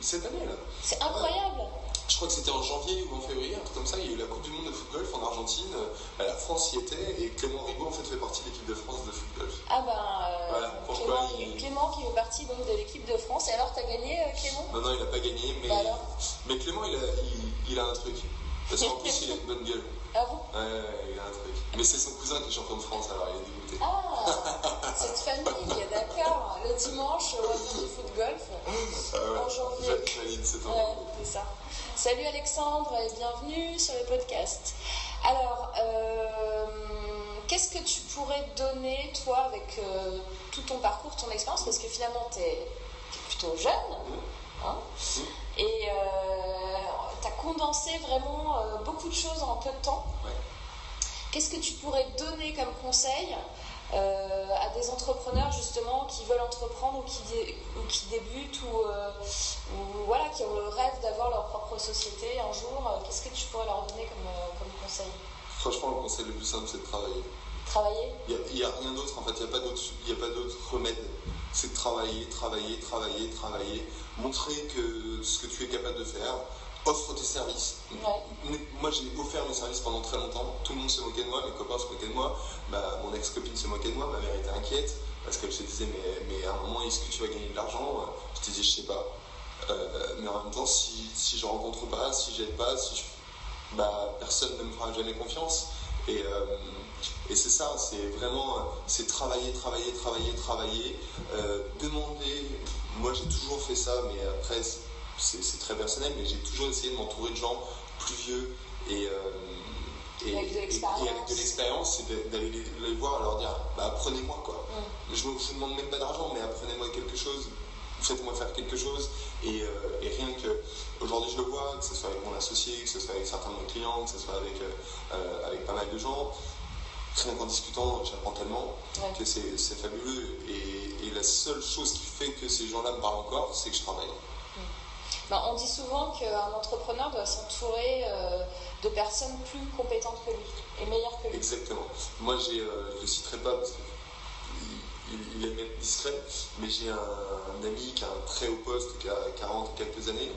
cette année là. C'est incroyable Je crois que c'était en janvier ou en février, un truc comme ça. Il y a eu la Coupe du Monde de foot golf en Argentine. Euh, La France y était et Clément Rigaud en fait fait partie de l'équipe de France de foot golf. Ah ben, euh, Voilà, pourquoi Clément, il- Clément qui fait partie donc de l'équipe de France. Et alors, t'as gagné, euh, Clément? Non, non, il n'a pas gagné, mais, Bah alors? mais Clément, il a, il, il a un truc. Parce qu'en plus, il a une bonne gueule. Ah bon? Ouais, ouais, il a un truc. Mais c'est son cousin qui est champion de France, alors il est dégoûté. Ah, cette famille, d'accord. Le dimanche, au du foot golf. Ah ouais, En janvier. j'a- Valide, c'est en Ouais, c'est ça. Salut Alexandre et bienvenue sur le podcast. Alors, euh, qu'est-ce que tu pourrais donner, toi, avec euh, tout ton parcours, ton expérience? Parce que finalement, tu es, plutôt jeune. Hein et tu as condensé vraiment beaucoup de choses en peu de temps. Qu'est-ce que tu pourrais donner comme conseil euh, à des entrepreneurs justement qui veulent entreprendre ou qui, ou qui débutent euh, ou, voilà, qui ont le rêve d'avoir leur propre société un jour, euh, qu'est-ce que tu pourrais leur donner comme, comme conseil? Franchement, le conseil le plus simple, c'est de travailler. Travailler? Il n'y a, rien d'autre en fait, il n'y a pas d'autre remède. C'est de travailler, travailler, travailler, travailler, montrer que ce que tu es capable de faire, offre tes services. Moi, j'ai offert mes services pendant très longtemps. Tout le monde se moquait de moi, mes copains se moquaient de moi. Bah, mon ex-copine se moquait de moi, ma mère était inquiète parce qu'elle se disait mais, mais à un moment, est-ce que tu vas gagner de l'argent? Je te disais, je sais pas. Euh, mais en même temps, si, si je rencontre pas, si j'aide pas, si bah, personne ne me fera jamais confiance. Et, euh, et c'est ça, c'est vraiment c'est travailler, travailler, travailler, travailler, euh, demander. Moi, j'ai toujours fait ça, mais après, c'est très personnel, mais j'ai toujours essayé de m'entourer de gens plus vieux et, euh, et, avec de l'expérience, c'est d'aller les, voir et leur dire bah, apprenez-moi quoi. Mm. Je ne vous demande même pas d'argent, mais apprenez-moi quelque chose, faites-moi faire quelque chose. Et, euh, rien que aujourd'hui je le vois, que ce soit avec mon associé, que ce soit avec certains de mes clients, que ce soit avec, euh, avec pas mal de gens, rien qu'en discutant, j'apprends tellement que c'est fabuleux. Et, et, la seule chose qui fait que ces gens-là me parlent encore, c'est que je travaille. Ben, on dit souvent qu'un entrepreneur doit s'entourer euh, de personnes plus compétentes que lui et meilleures que lui. Exactement. Moi, j'ai, euh, je ne le citerai pas parce qu'il est même discret, mais j'ai un, ami qui a un très haut poste, qui a 40 quelques années,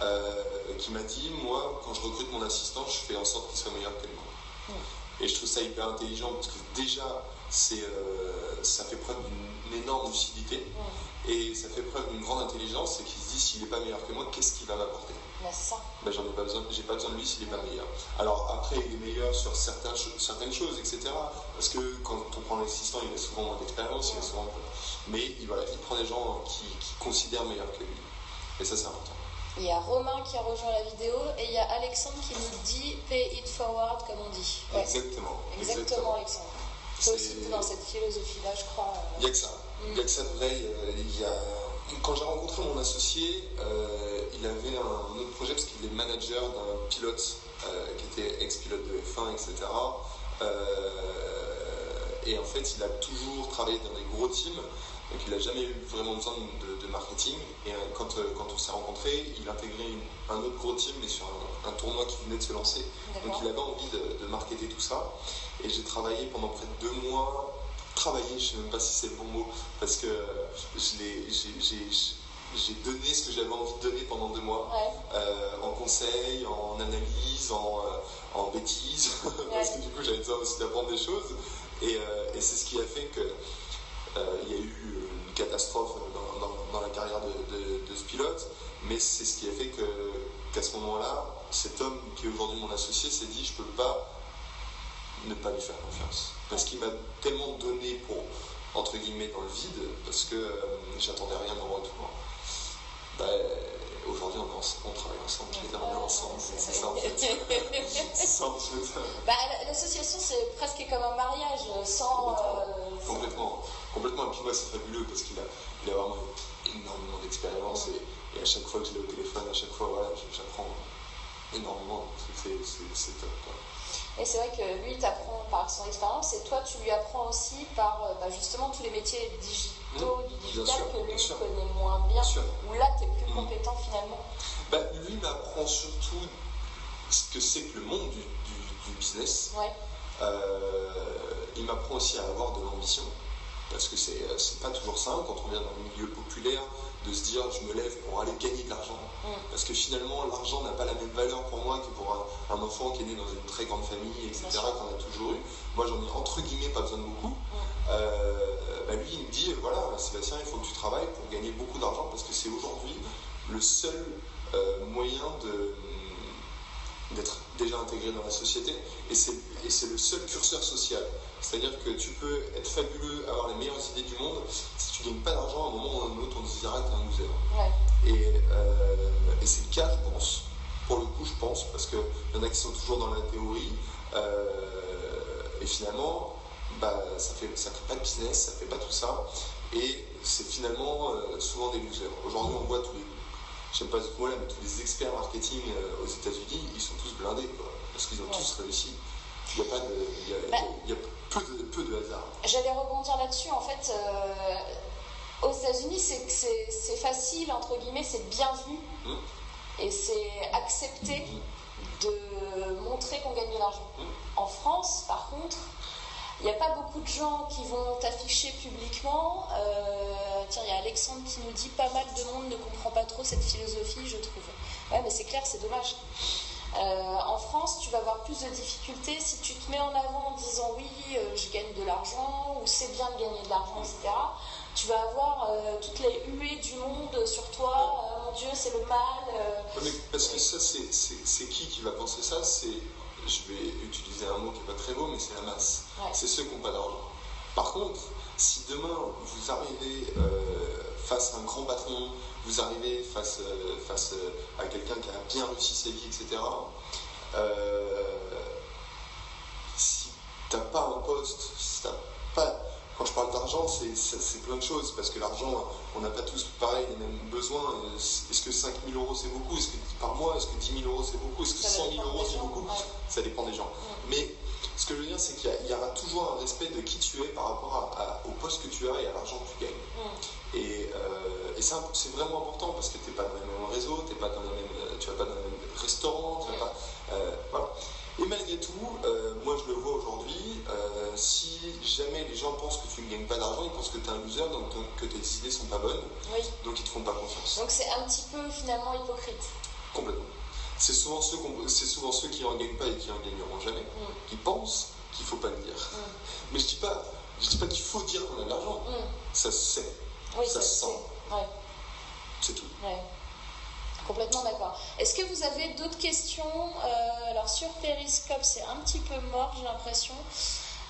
euh, qui m'a dit Moi, quand je recrute mon assistant, je fais en sorte qu'il soit meilleur que moi. Hmm. Et je trouve ça hyper intelligent parce que déjà, c'est, ça fait preuve d'une énorme lucidité. Hmm. Et ça fait preuve d'une grande intelligence, c'est qu'il se dit s'il n'est pas meilleur que moi, qu'est-ce qu'il va m'apporter? Ben, J'en ai pas besoin, j'ai pas besoin de lui s'il n'est pas meilleur. Alors après, il est meilleur sur certaines, certaines choses, etc. Parce que quand on prend l'assistant, il a souvent moins d'expérience, il a souvent mais il, voilà, il prend des gens qui, qui considèrent meilleur que lui. Et ça, c'est important. Il y a Romain qui a rejoint la vidéo et il y a Alexandre qui nous dit pay it forward, comme on dit. Exactement. Exactement, Alexandre. C'est aussi dans cette philosophie-là, je crois. Euh. Il n'y a que ça. Il y a que ça de vrai. Il y a... Quand j'ai rencontré mon associé, euh, il avait un, autre projet parce qu'il est manager d'un pilote euh, qui était ex-pilote de F1, etc. et en fait, il a toujours travaillé dans des gros teams. Donc il n'a jamais eu vraiment besoin de, marketing. Et quand, quand on s'est rencontrés, il intégrait un autre gros team, mais sur un, tournoi qui venait de se lancer. Donc il avait envie de, de marketer tout ça. Et j'ai travaillé pendant près de deux mois travailler, je ne sais même pas si c'est le bon mot, parce que j'ai donné ce que j'avais envie de donner pendant deux mois, euh, en conseil, en analyse, en, euh, en bêtises, parce que du coup j'avais besoin aussi d'apprendre des choses. Et, euh, et c'est ce qui a fait qu'il y a eu une catastrophe dans, dans, la carrière de, de, ce pilote, mais c'est ce qui a fait qu'à ce moment-là, cet homme qui est aujourd'hui mon associé s'est dit je peux pas ne pas lui faire confiance. Parce qu'il m'a tellement donné pour, entre guillemets, dans le vide, parce que euh, j'attendais rien en retour. Bah, aujourd'hui, on, on, travaille ensemble, on est ensemble. C'est ça en fait. Bah, L'association, c'est presque comme un mariage, sans. Euh, complètement. complètement. Et puis moi, c'est fabuleux parce qu'il a, il a vraiment énormément d'expérience et, à chaque fois que je l'ai au téléphone, à chaque fois, voilà, j'apprends énormément. C'est top. Et c'est vrai que lui, t'apprend par son expérience et toi, tu lui apprends aussi par euh, bah, justement tous les métiers digitaux, mmh, du digital que lui connaît moins bien, où là, tu es plus mmh. compétent finalement. Bah, lui m'apprend surtout ce que c'est que le monde du, business. Euh, il m'apprend aussi à avoir de l'ambition, parce que c'est pas toujours simple quand on vient dans un milieu populaire de se dire je me lève pour aller gagner de l'argent. Mm. Parce que finalement, l'argent n'a pas la même valeur pour moi que pour un, enfant qui est né dans une très grande famille, etc., qu'on a toujours eu. Moi, j'en ai entre guillemets pas besoin de beaucoup. Mm. Euh, bah, lui, il me dit voilà, Sébastien, il faut que tu travailles pour gagner beaucoup d'argent parce que c'est aujourd'hui le seul euh, moyen de d'être déjà intégré dans la société et c'est le seul curseur social. C'est-à-dire que tu peux être fabuleux, avoir les meilleures idées du monde, si tu gagnes pas d'argent, à un moment ou à un autre, on te dira que tu es un loser. Et, euh, et c'est le cas, je pense, pour le beaucoup, je pense, parce qu'il y en a qui sont toujours dans la théorie. et finalement, bah, ça ne ça crée pas de business, ça ne fait pas tout ça. Et c'est finalement souvent des losers. Aujourd'hui, on voit tous les j'aime pas ce mot-là, mais tous les experts marketing aux États-Unis, ils sont tous blindés, parce qu'ils ont tous réussi. Il n'y a pas de, il y a, Bah, il y a peu, de, peu de hasard. J'allais rebondir là-dessus. En fait, euh, aux États-Unis, c'est facile, entre guillemets, c'est bien vu Mm. et c'est accepté de montrer qu'on gagne de l'argent. Mm. En France, par contre, il n'y a pas beaucoup de gens qui vont t'afficher publiquement. Euh, tiens, il y a Alexandre qui nous dit pas mal de monde ne comprend pas trop cette philosophie, je trouve. Ouais, mais c'est clair, c'est dommage. Euh, en France, tu vas avoir plus de difficultés si tu te mets en avant en disant oui, euh, je gagne de l'argent ou c'est bien de gagner de l'argent, etc. Tu vas avoir euh, toutes les huées du monde sur toi. Mon Dieu, c'est le mal. Ouais, mais parce que ça, c'est- qui qui va penser ça? C'est, je vais utiliser un mot qui n'est pas très beau, mais c'est la masse. Ouais. C'est ceux qui n'ont pas d'argent. Par contre, si demain vous arrivez face à un grand patron, vous arrivez face, euh, face euh, à quelqu'un qui a bien réussi sa vie, etc., euh, si tu n'as pas un poste, si t'as pas. Quand je parle d'argent, c'est plein de choses, parce que l'argent, on n'a pas tous pareil les mêmes besoins. Est-ce que 5 000 euros c'est beaucoup? Est-ce que par mois Est-ce que 10 000 euros c'est beaucoup? Est-ce que Ça 100 000 dépend euros c'est beaucoup? Ça dépend des gens. Mais ce que je veux dire, c'est qu'il y, aura toujours un respect de qui tu es par rapport à- à- au poste que tu as et à l'argent que tu gagnes. Mm. Et, euh, et c'est vraiment important parce que tu n'es pas dans le même réseau, t'es pas dans le même, euh, tu vas pas dans le même restaurant, tu vas pas. euh, voilà. Et malgré tout, euh, moi je le vois aujourd'hui, euh, si jamais les gens pensent que tu ne gagnes pas d'argent, ils pensent que tu es un loser, donc donc que tes idées sont pas bonnes, Oui. donc ils te font pas confiance. Donc c'est un petit peu finalement hypocrite. Complètement. C'est souvent, ceux qu'on- c'est souvent ceux qui n'en gagnent pas et qui n'en gagneront jamais, Mm. qui pensent qu'il faut pas le dire. Mm. Mais je dis pas, je dis pas qu'il faut dire qu'on a de l'argent, Mm. ça se sait, Oui, Ça ça, se se sent. Ouais. c'est tout. Ouais. Complètement d'accord. Est-ce que vous avez d'autres questions Euh, Alors sur Periscope, c'est un petit peu mort, j'ai l'impression.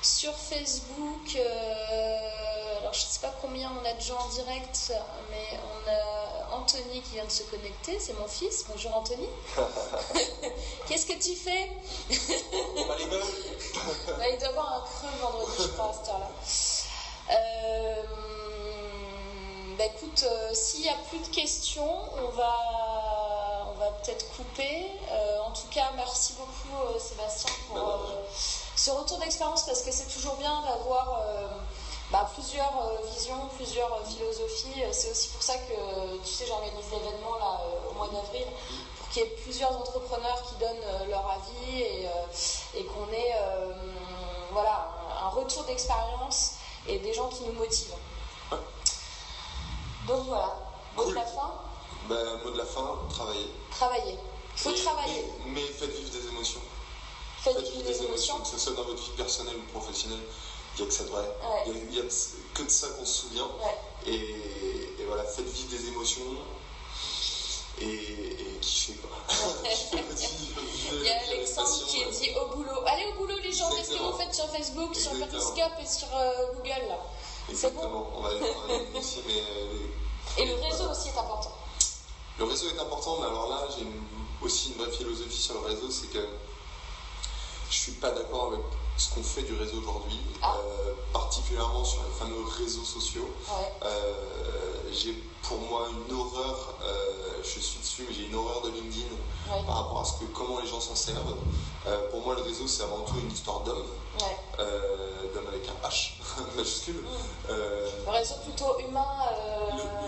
Sur Facebook, euh, alors je ne sais pas combien on a de gens en direct, mais on a Anthony qui vient de se connecter, c'est mon fils. Bonjour Anthony. Qu'est-ce que tu fais? Bah, Il doit avoir un creux vendredi, je crois, à cette heure-là. Euh, bah écoute, euh, s'il n'y a plus de questions, on va, on va peut-être couper. Euh, en tout cas, merci beaucoup Sébastien pour Bah, ce retour d'expérience parce que c'est toujours bien d'avoir bah, plusieurs euh, visions, plusieurs euh, philosophies. C'est aussi pour ça que, tu sais, j'organise l'événement là euh, au mois d'avril pour qu'il y ait plusieurs entrepreneurs qui donnent euh, leur avis et, euh, et qu'on ait euh, voilà, un, un retour d'expérience et des gens qui nous motivent. Donc voilà, mot Cool. de la fin, bah, mot de la fin, travailler. travailler. Il faut Et- travailler. Mais, mais faites vivre des émotions. Faites Faites vivre vivre des émotions. que ce soit dans votre vie personnelle ou professionnelle. Il n'y a que ça de vrai. Ouais. Il y a, que de ça qu'on se souvient. Ouais. Et, et voilà, faites vivre des émotions. Et, et kiffez quoi. Il y a Alexandre qui dit au boulot. Allez au boulot les gens, qu'est-ce que vous faites sur Facebook, sur. Periscope et sur euh, Google là? Bon? Exactement. On va aller aussi, mais euh, Et le réseau aussi est important. Le réseau est important, mais alors là, j'ai aussi une vraie philosophie sur le réseau, c'est que je suis pas d'accord avec ce qu'on fait du réseau aujourd'hui, Ah. euh, particulièrement sur les fameux réseaux sociaux. Ouais. Euh, j'ai pour moi une horreur, euh, je suis dessus, mais j'ai une horreur de LinkedIn Ouais. par rapport à ce que, comment les gens s'en servent. Pour moi, le réseau, c'est avant tout une histoire d'homme, Ouais. d'homme avec un H majuscule. Mm. Euh, Le réseau plutôt humain, le-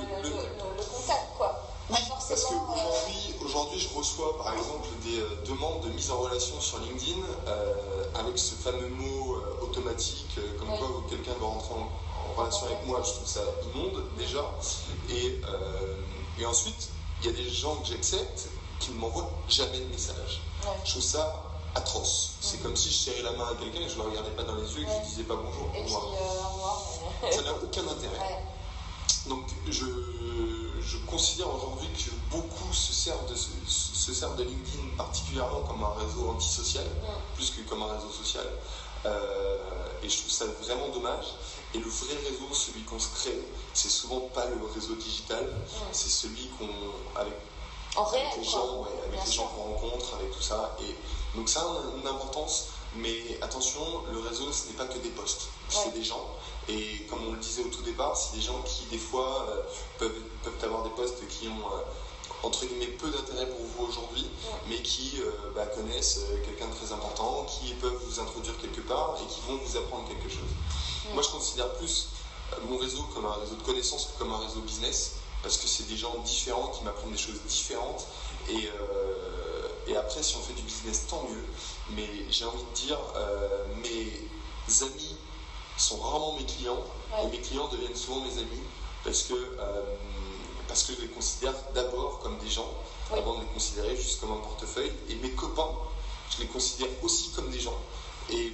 aujourd'hui, je reçois par exemple des euh, demandes de mise en relation sur LinkedIn euh, avec ce fameux mot euh, automatique, euh, comme Oui. quoi quelqu'un va rentrer en, en relation avec moi. Je trouve ça immonde déjà. Et, et ensuite, il y a des gens que j'accepte qui ne m'envoient jamais de message. Je trouve ça atroce. C'est Mhm. comme si je serrais la main à quelqu'un et je ne le regardais pas dans les yeux et que je ne disais pas bonjour. Et au revoir. Ça n'a aucun intérêt. Donc je, je considère aujourd'hui que beaucoup se servent, de, se, se servent de LinkedIn particulièrement comme un réseau antisocial, plus que comme un réseau social. Euh, et je trouve ça vraiment dommage. Et le vrai réseau, celui qu'on se crée, c'est souvent pas le réseau digital, c'est celui qu'on, avec En réel, avec les gens, ouais, avec les gens qu'on rencontre, avec tout ça. Et donc ça a une importance, mais attention, le réseau, ce n'est pas que des posts, Ouais. c'est des gens. Et comme on le disait au tout départ, c'est des gens qui des fois euh, peuvent, peuvent avoir des posts qui ont euh, entre guillemets peu d'intérêt pour vous aujourd'hui, mais qui euh, bah, connaissent quelqu'un de très important, qui peuvent vous introduire quelque part et qui vont vous apprendre quelque chose. Moi, je considère plus mon réseau comme un réseau de connaissances que comme un réseau business, parce que c'est des gens différents qui m'apprennent des choses différentes. Et, et après, si on fait du business, tant mieux. Mais j'ai envie de dire, mes amis sont rarement mes clients, Ouais. et mes clients deviennent souvent mes amis, parce que, euh, parce que je les considère d'abord comme des gens, avant de les considérer juste comme un portefeuille. Et mes copains, je les considère aussi comme des gens. Et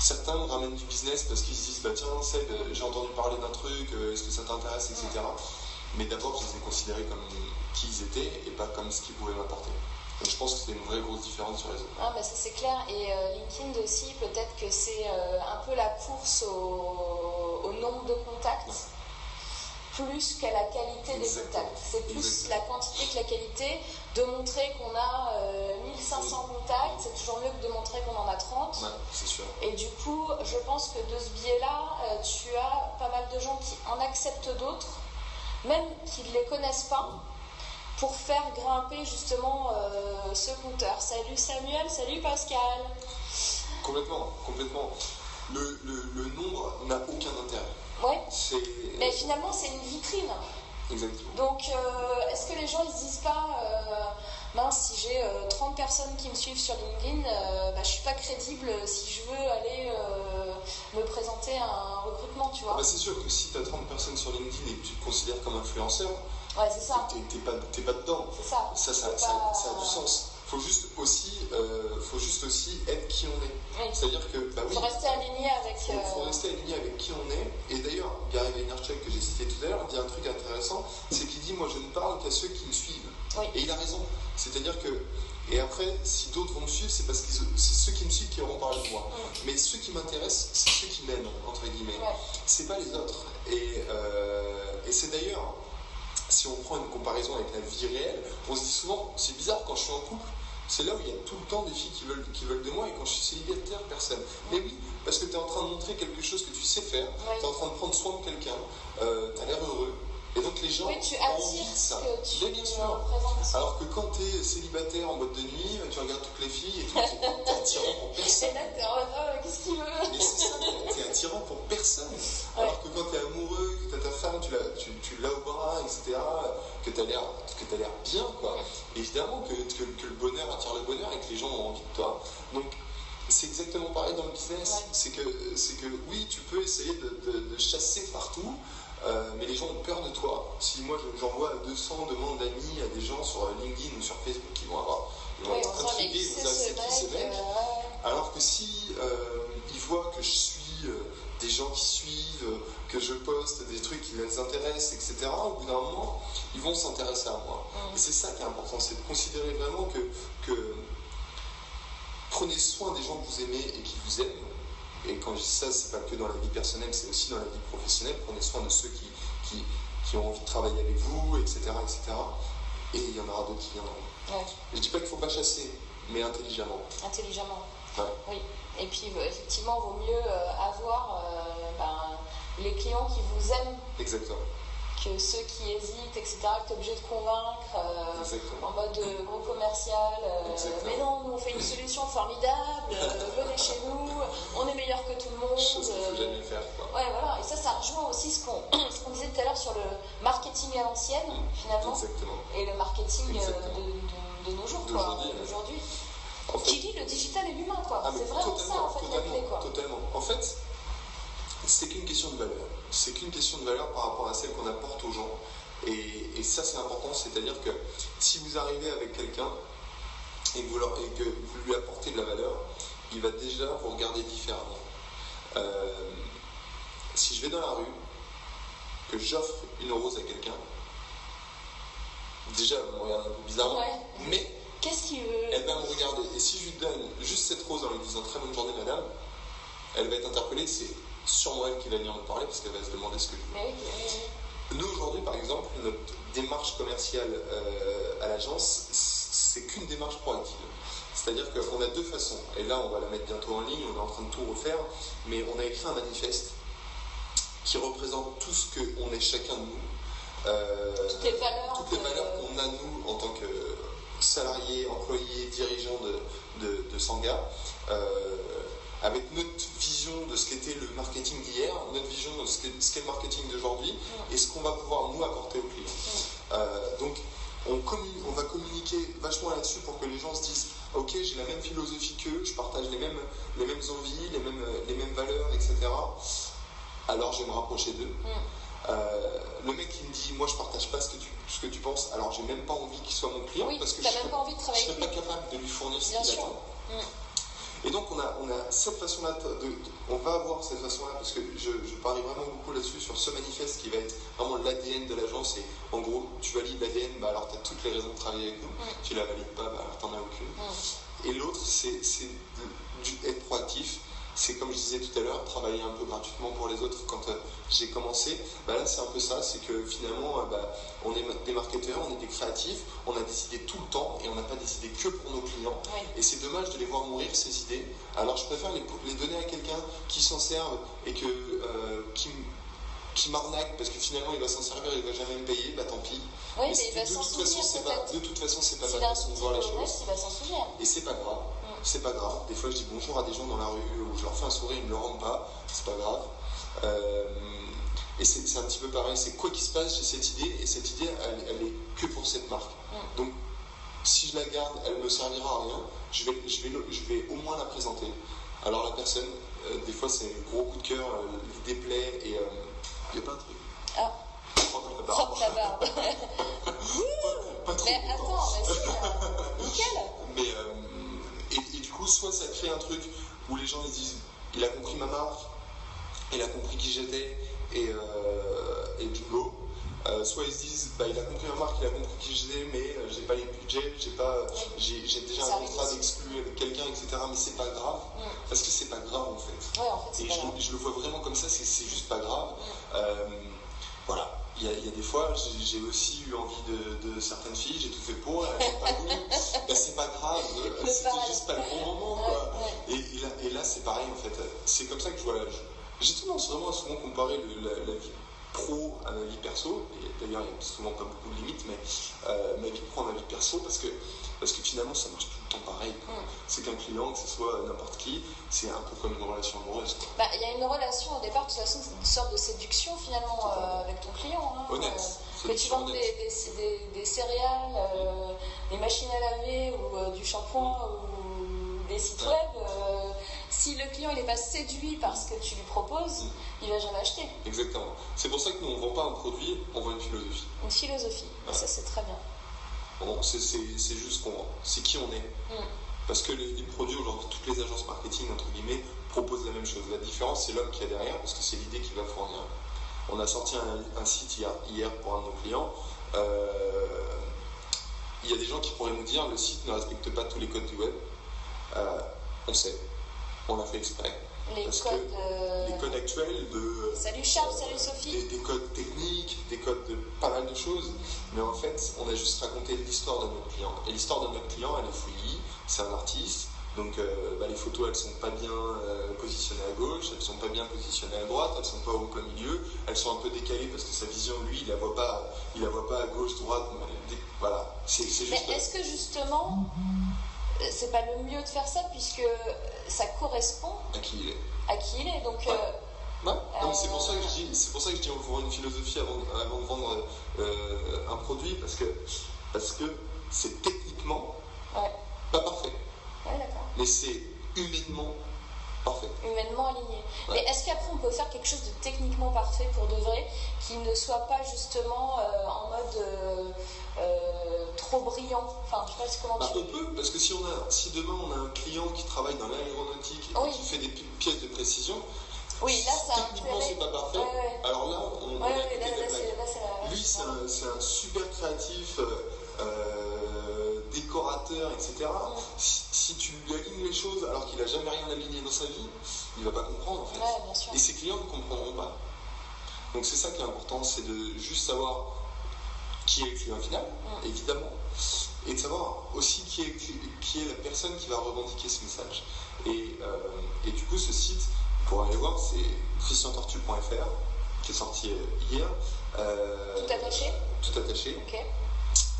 certains me ramènent du business parce qu'ils se disent bah tiens Ced, euh, j'ai entendu parler d'un truc, euh, est-ce que ça t'intéresse, etc. Mais d'abord je les ai considérés comme qui ils étaient et pas comme ce qu'ils pouvaient m'apporter. Je pense que c'est une vraie grosse différence sur les réseau. Ah, bah ça c'est clair. Et euh, LinkedIn aussi, peut-être que c'est euh, un peu la course au, au nombre de contacts, plus qu'à la qualité des contacts. C'est plus Exactement. la quantité que la qualité. De montrer qu'on a euh, 1500 contacts, c'est toujours mieux que de montrer qu'on en a 30. Ouais, c'est sûr. Et du coup, je pense que de ce biais-là, euh, tu as pas mal de gens qui en acceptent d'autres, même qui ne les connaissent pas, pour faire grimper justement euh, ce compteur. Salut Samuel, salut Pascal. Complètement, complètement. Le, le, le nombre n'a aucun intérêt. Ouais, mais finalement, c'est une vitrine. Exactement. Donc, euh, est-ce que les gens ils se disent pas, euh, mince, si j'ai euh, 30 personnes qui me suivent sur LinkedIn, bah, je suis pas crédible si je veux aller me présenter à un recrutement, tu vois? Bah, c'est sûr que si tu as 30 personnes sur LinkedIn et que tu te considères comme influenceur, Ouais, c'est ça, t'es pas, t'es pas dedans. c'est ça. Ça, ça, ça, pas- ça a du sens. Faut juste aussi, euh, faut juste aussi être qui on est. Oui. C'est-à-dire que, bah oui, Faut rester aligné avec. faut, euh, faut rester aligné avec qui on est. Et d'ailleurs, Gary Vaynerchuk que j'ai cité tout à l'heure dit un truc intéressant, c'est qu'il dit moi je ne parle qu'à ceux qui me suivent. Oui. Et il a raison. C'est-à-dire que et après, si d'autres vont me suivre, c'est parce que c'est ceux qui me suivent qui auront parlé de moi. Mais ceux qui m'intéressent, c'est ceux qui m'aiment, entre guillemets. Ouais. C'est pas les autres. Et, euh, et c'est d'ailleurs, si on prend une comparaison avec la vie réelle, on se dit souvent, c'est bizarre quand je suis en couple, c'est là où il y a tout le temps des filles qui veulent, qui veulent de moi, et quand je suis célibataire, personne. Mais oui, parce que tu es en train de montrer quelque chose que tu sais faire, tu es en train de prendre soin de quelqu'un, euh, tu as l'air heureux, et donc les gens Oui, tu ont envie de ça. que tu bien sûr. Alors que quand tu es célibataire en mode de nuit, tu regardes toutes les filles et tout, t'es attirant pour personne. Et là, t'es en mode, oh, qu'est-ce qu'il veut Mais c'est ça, t'es attirant pour personne. Ouais. Alors que quand t'es amoureux, que t'as ta femme, tu l'as, tu, tu l'as au bras, etc., que t'as l'air, que t'as l'air bien, quoi. Évidemment que, que, que le bonheur attire le bonheur et que les gens ont envie de toi. Donc, c'est exactement pareil dans le business. Ouais. C'est que, c'est que oui, tu peux essayer de, de- de chasser partout, euh, mais les gens ont peur de toi. Si moi je- j'envoie 200 demandes d'amis à des gens sur LinkedIn ou sur Facebook, ils vont avoir, ils vont Oui, être intrigués, ils vont c'est qui ce mec mec euh, alors que si euh, ils voient que je suis euh, des gens qui suivent, euh, que je poste des trucs qui les intéressent, etc., au bout d'un moment, ils vont s'intéresser à moi. Mm. Et c'est ça qui est important, c'est de considérer vraiment que, que prenez soin des gens que vous aimez et qui vous aiment. Et quand je dis ça, c'est pas que dans la vie personnelle, c'est aussi dans la vie professionnelle. Prenez soin de ceux qui, qui, qui ont envie de travailler avec vous, etc., etc. Et il y en aura d'autres qui viendront. Ouais, Je dis pas qu'il faut pas chasser, mais intelligemment. intelligemment. Ouais. Oui. Et puis, euh, effectivement, il vaut mieux euh, avoir euh, ben, les clients qui vous aiment Exactement. Que ceux qui hésitent, etc., que tu es obligé de convaincre euh, en mode euh, gros commercial. euh, mais non, nous, on fait une solution formidable, euh, venez chez nous, on est meilleur que tout le monde. Chose qu'il faut jamais faire. Quoi. Ouais, voilà. Et ça, ça rejoint aussi ce qu'on qu'on disait tout à l'heure sur le marketing à l'ancienne, finalement, Exactement. et le marketing de, de- de nos jours, quoi, D'aujourd'hui, Qui dit le digital et l'humain, quoi. Ah, c'est vraiment ça, en fait, la clé, quoi. totalement. En fait, c'est qu'une question de valeur. C'est qu'une question de valeur par rapport à celle qu'on apporte aux gens. Et, et ça, c'est important. C'est-à-dire que si vous arrivez avec quelqu'un et que, vous leur- et que vous lui apportez de la valeur, il va déjà vous regarder différemment. Euh, si je vais dans la rue, que j'offre une rose à quelqu'un, déjà, elle va me regarder un peu bizarrement. Ouais. Mais Qu'est-ce qu'il veut? elle va me regarder. Et si je lui donne juste cette rose en lui disant très bonne journée, madame, elle va être interpellée. C'est sûrement elle qui va venir me parler parce qu'elle va se demander ce que je veux. Nous, aujourd'hui, par exemple, notre démarche commerciale à l'agence, c'est qu'une démarche proactive. C'est-à-dire qu'on a deux façons. Et là, on va la mettre bientôt en ligne, on est en train de tout refaire, mais on a écrit un manifeste qui représente tout ce qu'on est chacun de nous. Euh, toutes les valeurs, qu'on a, nous, en tant que salariés, employés, dirigeants de, de, de Sanga, euh, avec notre vision de ce qu'était le marketing d'hier, notre vision de ce qu'est le marketing d'aujourd'hui, et ce qu'on va pouvoir nous apporter aux clients. Euh, donc, on, on, va communiquer vachement là-dessus pour que les gens se disent ok, j'ai la même philosophie qu'eux, je partage les mêmes, les mêmes envies, les mêmes, les mêmes valeurs, etc. Alors je vais me rapprocher d'eux. Mm. Euh, le mec qui me dit, moi je partage pas ce que tu, ce que tu penses, alors j'ai même pas envie qu'il soit mon client parce que je même pas envie de travailler serais pas capable de lui fournir ce qu'il attend. Mm. Et donc on a, on a cette façon-là, de, on va avoir cette façon-là, parce que je, je parie vraiment beaucoup là-dessus, sur ce manifeste qui va être vraiment l'ADN de l'agence. Et en gros, tu valides l'ADN, bah alors tu as toutes les raisons de travailler avec nous. Mm. Tu la valides pas, bah alors t'en as aucune. Et l'autre, c'est être proactif c'est comme je disais tout à l'heure, travailler un peu gratuitement pour les autres quand euh, j'ai commencé. Bah là, c'est un peu ça, c'est que finalement, euh, bah, on est des marketeurs, on est des créatifs, on a des idées tout le temps et on n'a pas des idées que pour nos clients. Et c'est dommage de les voir mourir, ces idées. Alors je préfère les, donner à quelqu'un qui s'en serve et que, euh, qui, qui m'arnaque parce que finalement il va s'en servir, il va jamais me payer, bah tant pis. Oui, mais, il va s'en souvenir. De toute façon, c'est pas ma façon de voir les choses. Et c'est pas grave c'est pas grave. Des fois, je dis bonjour à des gens dans la rue ou je leur fais un sourire, ils ne me le rendent pas, c'est pas grave. Euh, et c'est un petit peu pareil, c'est quoi qu'il se passe, j'ai cette idée et cette idée, elle, est que pour cette marque. Donc, si je la garde, elle ne me servira à rien, je vais, je, vais, je vais au moins la présenter. Alors, la personne, euh, des fois, c'est un gros coup de cœur, euh, l'idée plaît et il y a pas un truc. Ah. Propre la barbe. pas, trop. Mais attends, mais nickel. Mais et, du coup, soit ça crée un truc où les gens ils disent il a compris ma marque, il a compris qui j'étais et, euh, du go. Euh, soit ils se disent bah, il a compris ma marque, il a compris qui j'étais, mais euh, j'ai pas les budgets, j'ai pas, j'ai, déjà un contrat d'exclus avec quelqu'un, etc. Mais c'est pas grave, parce que c'est pas grave en fait. et je, le vois vraiment comme ça, c'est, juste pas grave. voilà il y, a, des fois, j'ai aussi eu envie de, certaines filles, j'ai tout fait pour, elles n'ont pas voulu. Ben, c'est pas grave, c'était juste pas le bon moment. Quoi. Et, là, c'est pareil en fait. C'est comme ça que je vois. J'ai tendance vraiment à souvent comparer la, vie pro à ma vie perso. D'ailleurs, il n'y a souvent pas beaucoup de limites, mais euh, ma vie pro à ma vie perso, parce que, parce que finalement, ça marche tout le temps pareil. C'est qu'un client, que ce soit n'importe qui, c'est un peu comme une relation amoureuse. Bah, il y a une relation au départ, de toute façon, c'est une sorte de séduction finalement euh, avec ton client. Hein, honnête. Euh, que tu vends des, des, des, céréales, euh, des machines à laver ou du shampoing ou des sites web si le client n'est pas séduit par ce que tu lui proposes, mm. il va jamais acheter. Exactement. C'est pour ça que nous, on ne vend pas un produit, on vend une philosophie. Une philosophie, ça c'est très bien. C'est juste qu'on c'est qui on est. Mm. Parce que les, produits aujourd'hui, toutes les agences marketing, entre guillemets, proposent la même chose. La différence, c'est l'homme qui est derrière, parce que c'est l'idée qui va fournir. On a sorti un, site hier, hier, pour un de nos clients. Euh, il y a des gens qui pourraient nous dire le site ne respecte pas tous les codes du web. Euh, on sait on a fait exprès. Les parce codes. Que les codes actuels de. Salut Charles, salut Sophie. Des, codes techniques, des codes de pas mal de choses. Mais en fait, on a juste raconté l'histoire de notre client. Et l'histoire de notre client, elle est fouillie. C'est un artiste. Donc euh, bah, les photos, elles sont pas bien euh, positionnées à gauche, elles sont pas bien positionnées à droite, elles sont pas au plein milieu, elles sont un peu décalées parce que sa vision, lui, il la voit pas, il la voit pas à gauche, droite. Voilà, c'est juste. Mais est-ce que justement c'est pas le mieux de faire ça puisque ça correspond à qui il est. À qui il est. Donc, euh, c'est pour ça que je dis, c'est pour ça que je dis, on une philosophie avant, de vendre euh, un produit parce que parce que c'est techniquement pas parfait. Mais c'est humainement parfait. Humainement aligné. Mais est-ce qu'après on peut faire quelque chose de techniquement parfait pour de vrai, qui ne soit pas justement euh, en mode euh, trop brillant? Enfin, je sais pas comment bah, On peut, parce que si, on a, si demain on a un client qui travaille dans l'aéronautique et qui fait des pièces de précision, oui, là, ça techniquement c'est pas parfait. Alors là, on, Lui, c'est un, un, super créatif. Euh, euh, décorateur, etc. Si, tu lui alignes les choses alors qu'il n'a jamais rien aligné dans sa vie, il va pas comprendre en fait. Et ses clients ne comprendront pas. Donc c'est ça qui est important, c'est de juste savoir qui est le client final, Mm. évidemment, et de savoir aussi qui est, qui est la personne qui va revendiquer ce message. Et, euh, et du coup, ce site, pour aller voir, c'est christiantortue.fr, qui est sorti hier. Euh, Tout attaché? Tout attaché. Ok.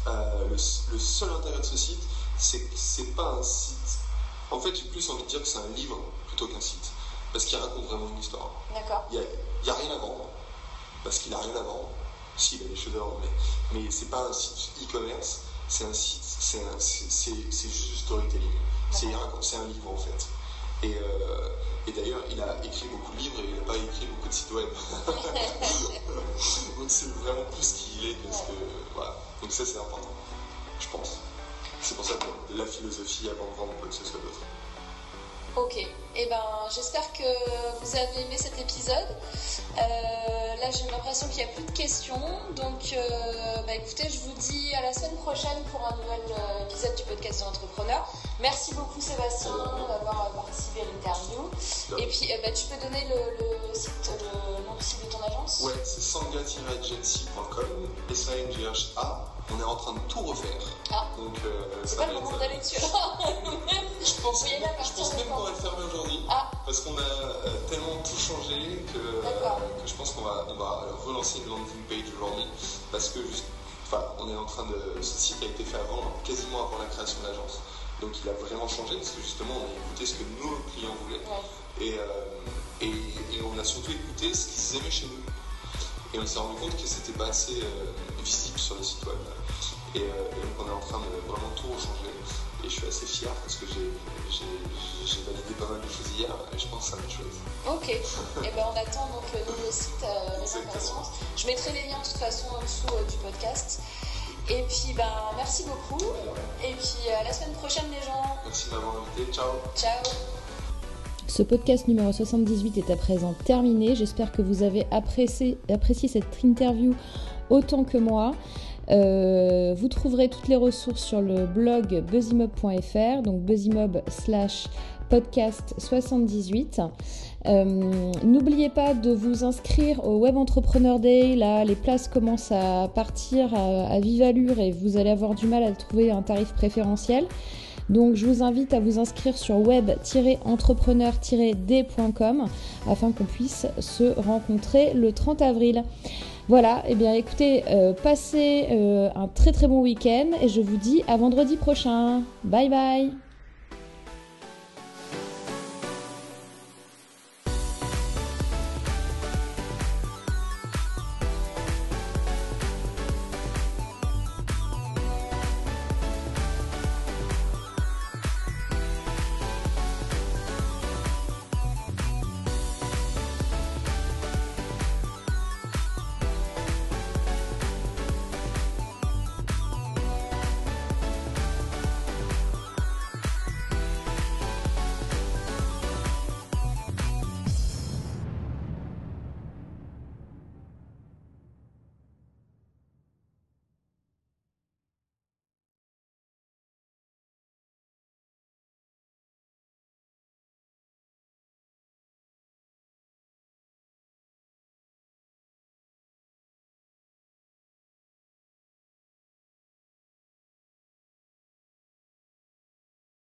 Euh, le, le seul intérêt de ce site, c'est que c'est pas un site. En fait, j'ai plus envie de dire que c'est un livre plutôt qu'un site. Parce qu'il raconte vraiment une histoire. D'accord. Il n'y a, rien à vendre. Parce qu'il n'a rien à vendre. Si, il a des choses à vendre, mais, mais c'est pas un site e-commerce. C'est un site, c'est juste du storytelling. C'est un livre en fait. Et, euh, et d'ailleurs, il a écrit beaucoup de livres et il n'a pas écrit beaucoup de sites web. Donc c'est vraiment plus qui il est que ce que. Voilà. Donc ça, c'est important, je pense. C'est pour ça que la philosophie avant de vendre quoi que ce soit d'autre. Ok, et ben j'espère que vous avez aimé cet épisode. Euh, là j'ai l'impression qu'il n'y a plus de questions, donc euh, bah, écoutez, je vous dis à la semaine prochaine pour un nouvel euh, épisode du podcast de l'entrepreneur. Merci beaucoup Sébastien d'avoir participé à l'interview. Et puis bah, tu peux donner le, site, le nom du site de ton agence? Ouais, c'est sanga-agency.com, S-A-N-G-H-A. On est en train de tout refaire. Ah. Donc, euh, C'est pas le moment d'aller dessus. Je pense, à je pense même qu'on va le fermer aujourd'hui. Ah. Parce qu'on a euh, tellement tout changé que, euh, je pense qu'on va, on va relancer une landing page aujourd'hui. Parce que juste, on est en train de. Ce site a été fait avant, quasiment avant la création de l'agence. Donc il a vraiment changé parce que justement on a écouté ce que nos clients voulaient. Ouais. Et, euh, et, et on a surtout écouté ce qu'ils aimaient chez nous. Et on s'est rendu compte que c'était pas assez euh, visible sur le site web. Et, euh, et donc on est en train de vraiment tout rechanger. Et je suis assez fier parce que j'ai validé pas mal de choses hier et je pense que ça va être chouette. Ok, et ben on attend donc le nouveau site euh, impatience. Je mettrai les liens de toute façon en dessous euh, du podcast. Et puis ben merci beaucoup. Et puis euh, à la semaine prochaine les gens. Merci de m'avoir invité. Ciao Ciao Ce podcast numéro 78 est à présent terminé. J'espère que vous avez apprécié, apprécié cette interview autant que moi. Euh, vous trouverez toutes les ressources sur le blog buzzymob.fr, donc buzzymob slash podcast 78. Euh, N'oubliez pas de vous inscrire au Web Entrepreneur Day. Là, les places commencent à partir à, à vive allure et vous allez avoir du mal à trouver un tarif préférentiel. Donc je vous invite à vous inscrire sur web-entrepreneur-d.com afin qu'on puisse se rencontrer le 30 avril. Voilà, et bien écoutez, euh, passez euh, un très très bon week-end et je vous dis à vendredi prochain. Bye bye